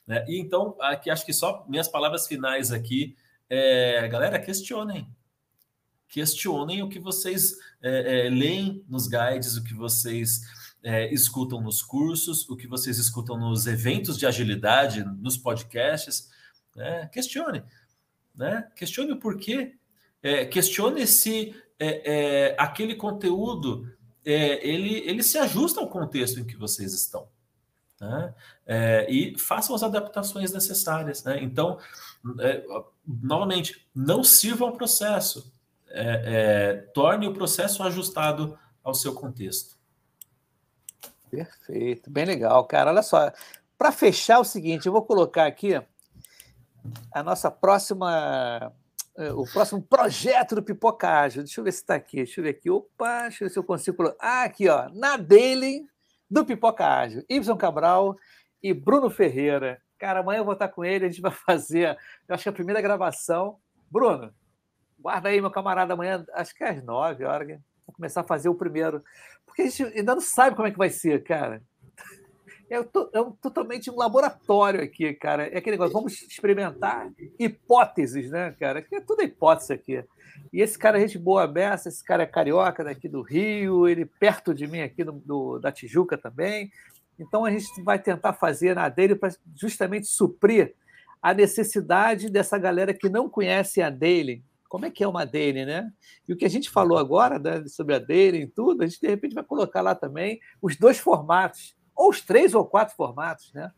Né? E então, aqui acho que só minhas palavras finais aqui. É, galera, questionem questionem o que vocês é, é, leem nos guides, o que vocês é, escutam nos cursos, o que vocês escutam nos eventos de agilidade, nos podcasts. Né? Questione. Né? Questione o porquê. É, questione se é, é, aquele conteúdo ele, ele se ajusta ao contexto em que vocês estão. Né? e façam as adaptações necessárias. Né? Então, novamente, não sirva ao processo é, é, torne o processo ajustado ao seu contexto. Perfeito, bem legal, cara. Olha só, para fechar o seguinte, eu vou colocar aqui a nossa próxima, é, o próximo projeto do Pipoca Ágil. Deixa eu ver se está aqui. Deixa eu ver aqui. Opa, deixa eu ver se eu consigo. Ah, aqui, ó, na daily do Pipoca Ágil. Y Cabral e Bruno Ferreira. Cara, amanhã eu vou estar com ele, a gente vai (laughs) fazer, eu acho que a primeira gravação. Bruno, Guarda aí, meu camarada, amanhã, acho que é às nove horas, vou começar a fazer o primeiro. Porque a gente ainda não sabe como é que vai ser, cara. É, é um, totalmente um laboratório aqui, cara. É aquele negócio, vamos experimentar hipóteses, né, cara? Que é tudo hipótese aqui. E esse cara é gente boa aberta, esse cara é carioca daqui do Rio, ele perto de mim aqui do, do da Tijuca também. Então a gente vai tentar fazer na dele para justamente suprir a necessidade dessa galera que não conhece a dele, como é que é uma daily, né? E o que a gente falou agora né, sobre a daily e tudo, a gente de repente vai colocar lá também os dois formatos, ou os três ou quatro formatos, né?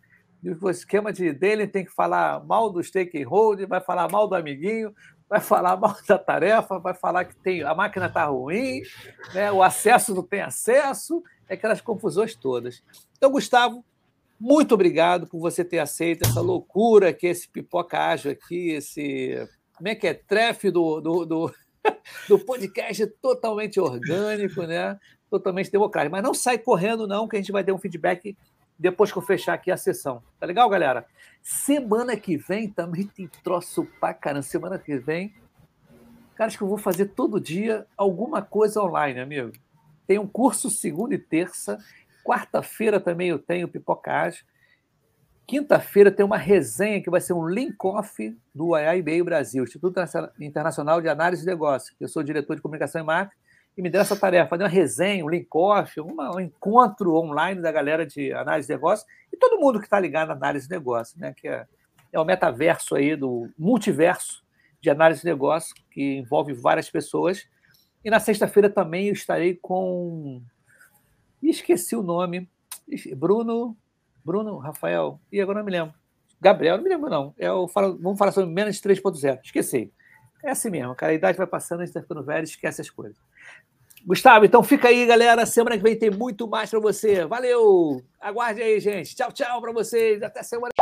E o esquema de daily tem que falar mal do stakeholder, vai falar mal do amiguinho, vai falar mal (laughs) da tarefa, vai falar que tem, a máquina está ruim, né? o acesso não tem acesso, é aquelas confusões todas. Então, Gustavo, muito obrigado por você ter aceito essa loucura que esse pipoca ágil aqui, esse como é que é? Do, do, do, (laughs) do podcast totalmente orgânico, né? Totalmente democrático. Mas não sai correndo, não, que a gente vai ter um feedback depois que eu fechar aqui a sessão. Tá legal, galera? Semana que vem também tem troço pra caramba. Semana que vem Cara, acho que eu vou fazer todo dia alguma coisa online, amigo. Tem um curso segunda e terça. Quarta-feira também eu tenho pipocagem. Quinta-feira tem uma resenha que vai ser um link-off do IAIB Brasil, Instituto Internacional de Análise de Negócios. Eu sou diretor de comunicação e marketing e me deram essa tarefa, fazer uma resenha, um link-off, um encontro online da galera de análise de negócios e todo mundo que está ligado à análise de negócios, né? que é, é o metaverso aí do multiverso de análise de negócios, que envolve várias pessoas. E na sexta-feira também eu estarei com. Esqueci o nome. Bruno Bruno, Rafael, e agora não me lembro. Gabriel, não me lembro, não. É o, vamos falar sobre menos 3.0. Esqueci. É assim mesmo, cara. A idade vai passando, a gente está ficando velho, esquece as coisas. Gustavo, então fica aí, galera. Semana que vem tem muito mais para você. Valeu! Aguarde aí, gente. Tchau, tchau para vocês. Até semana.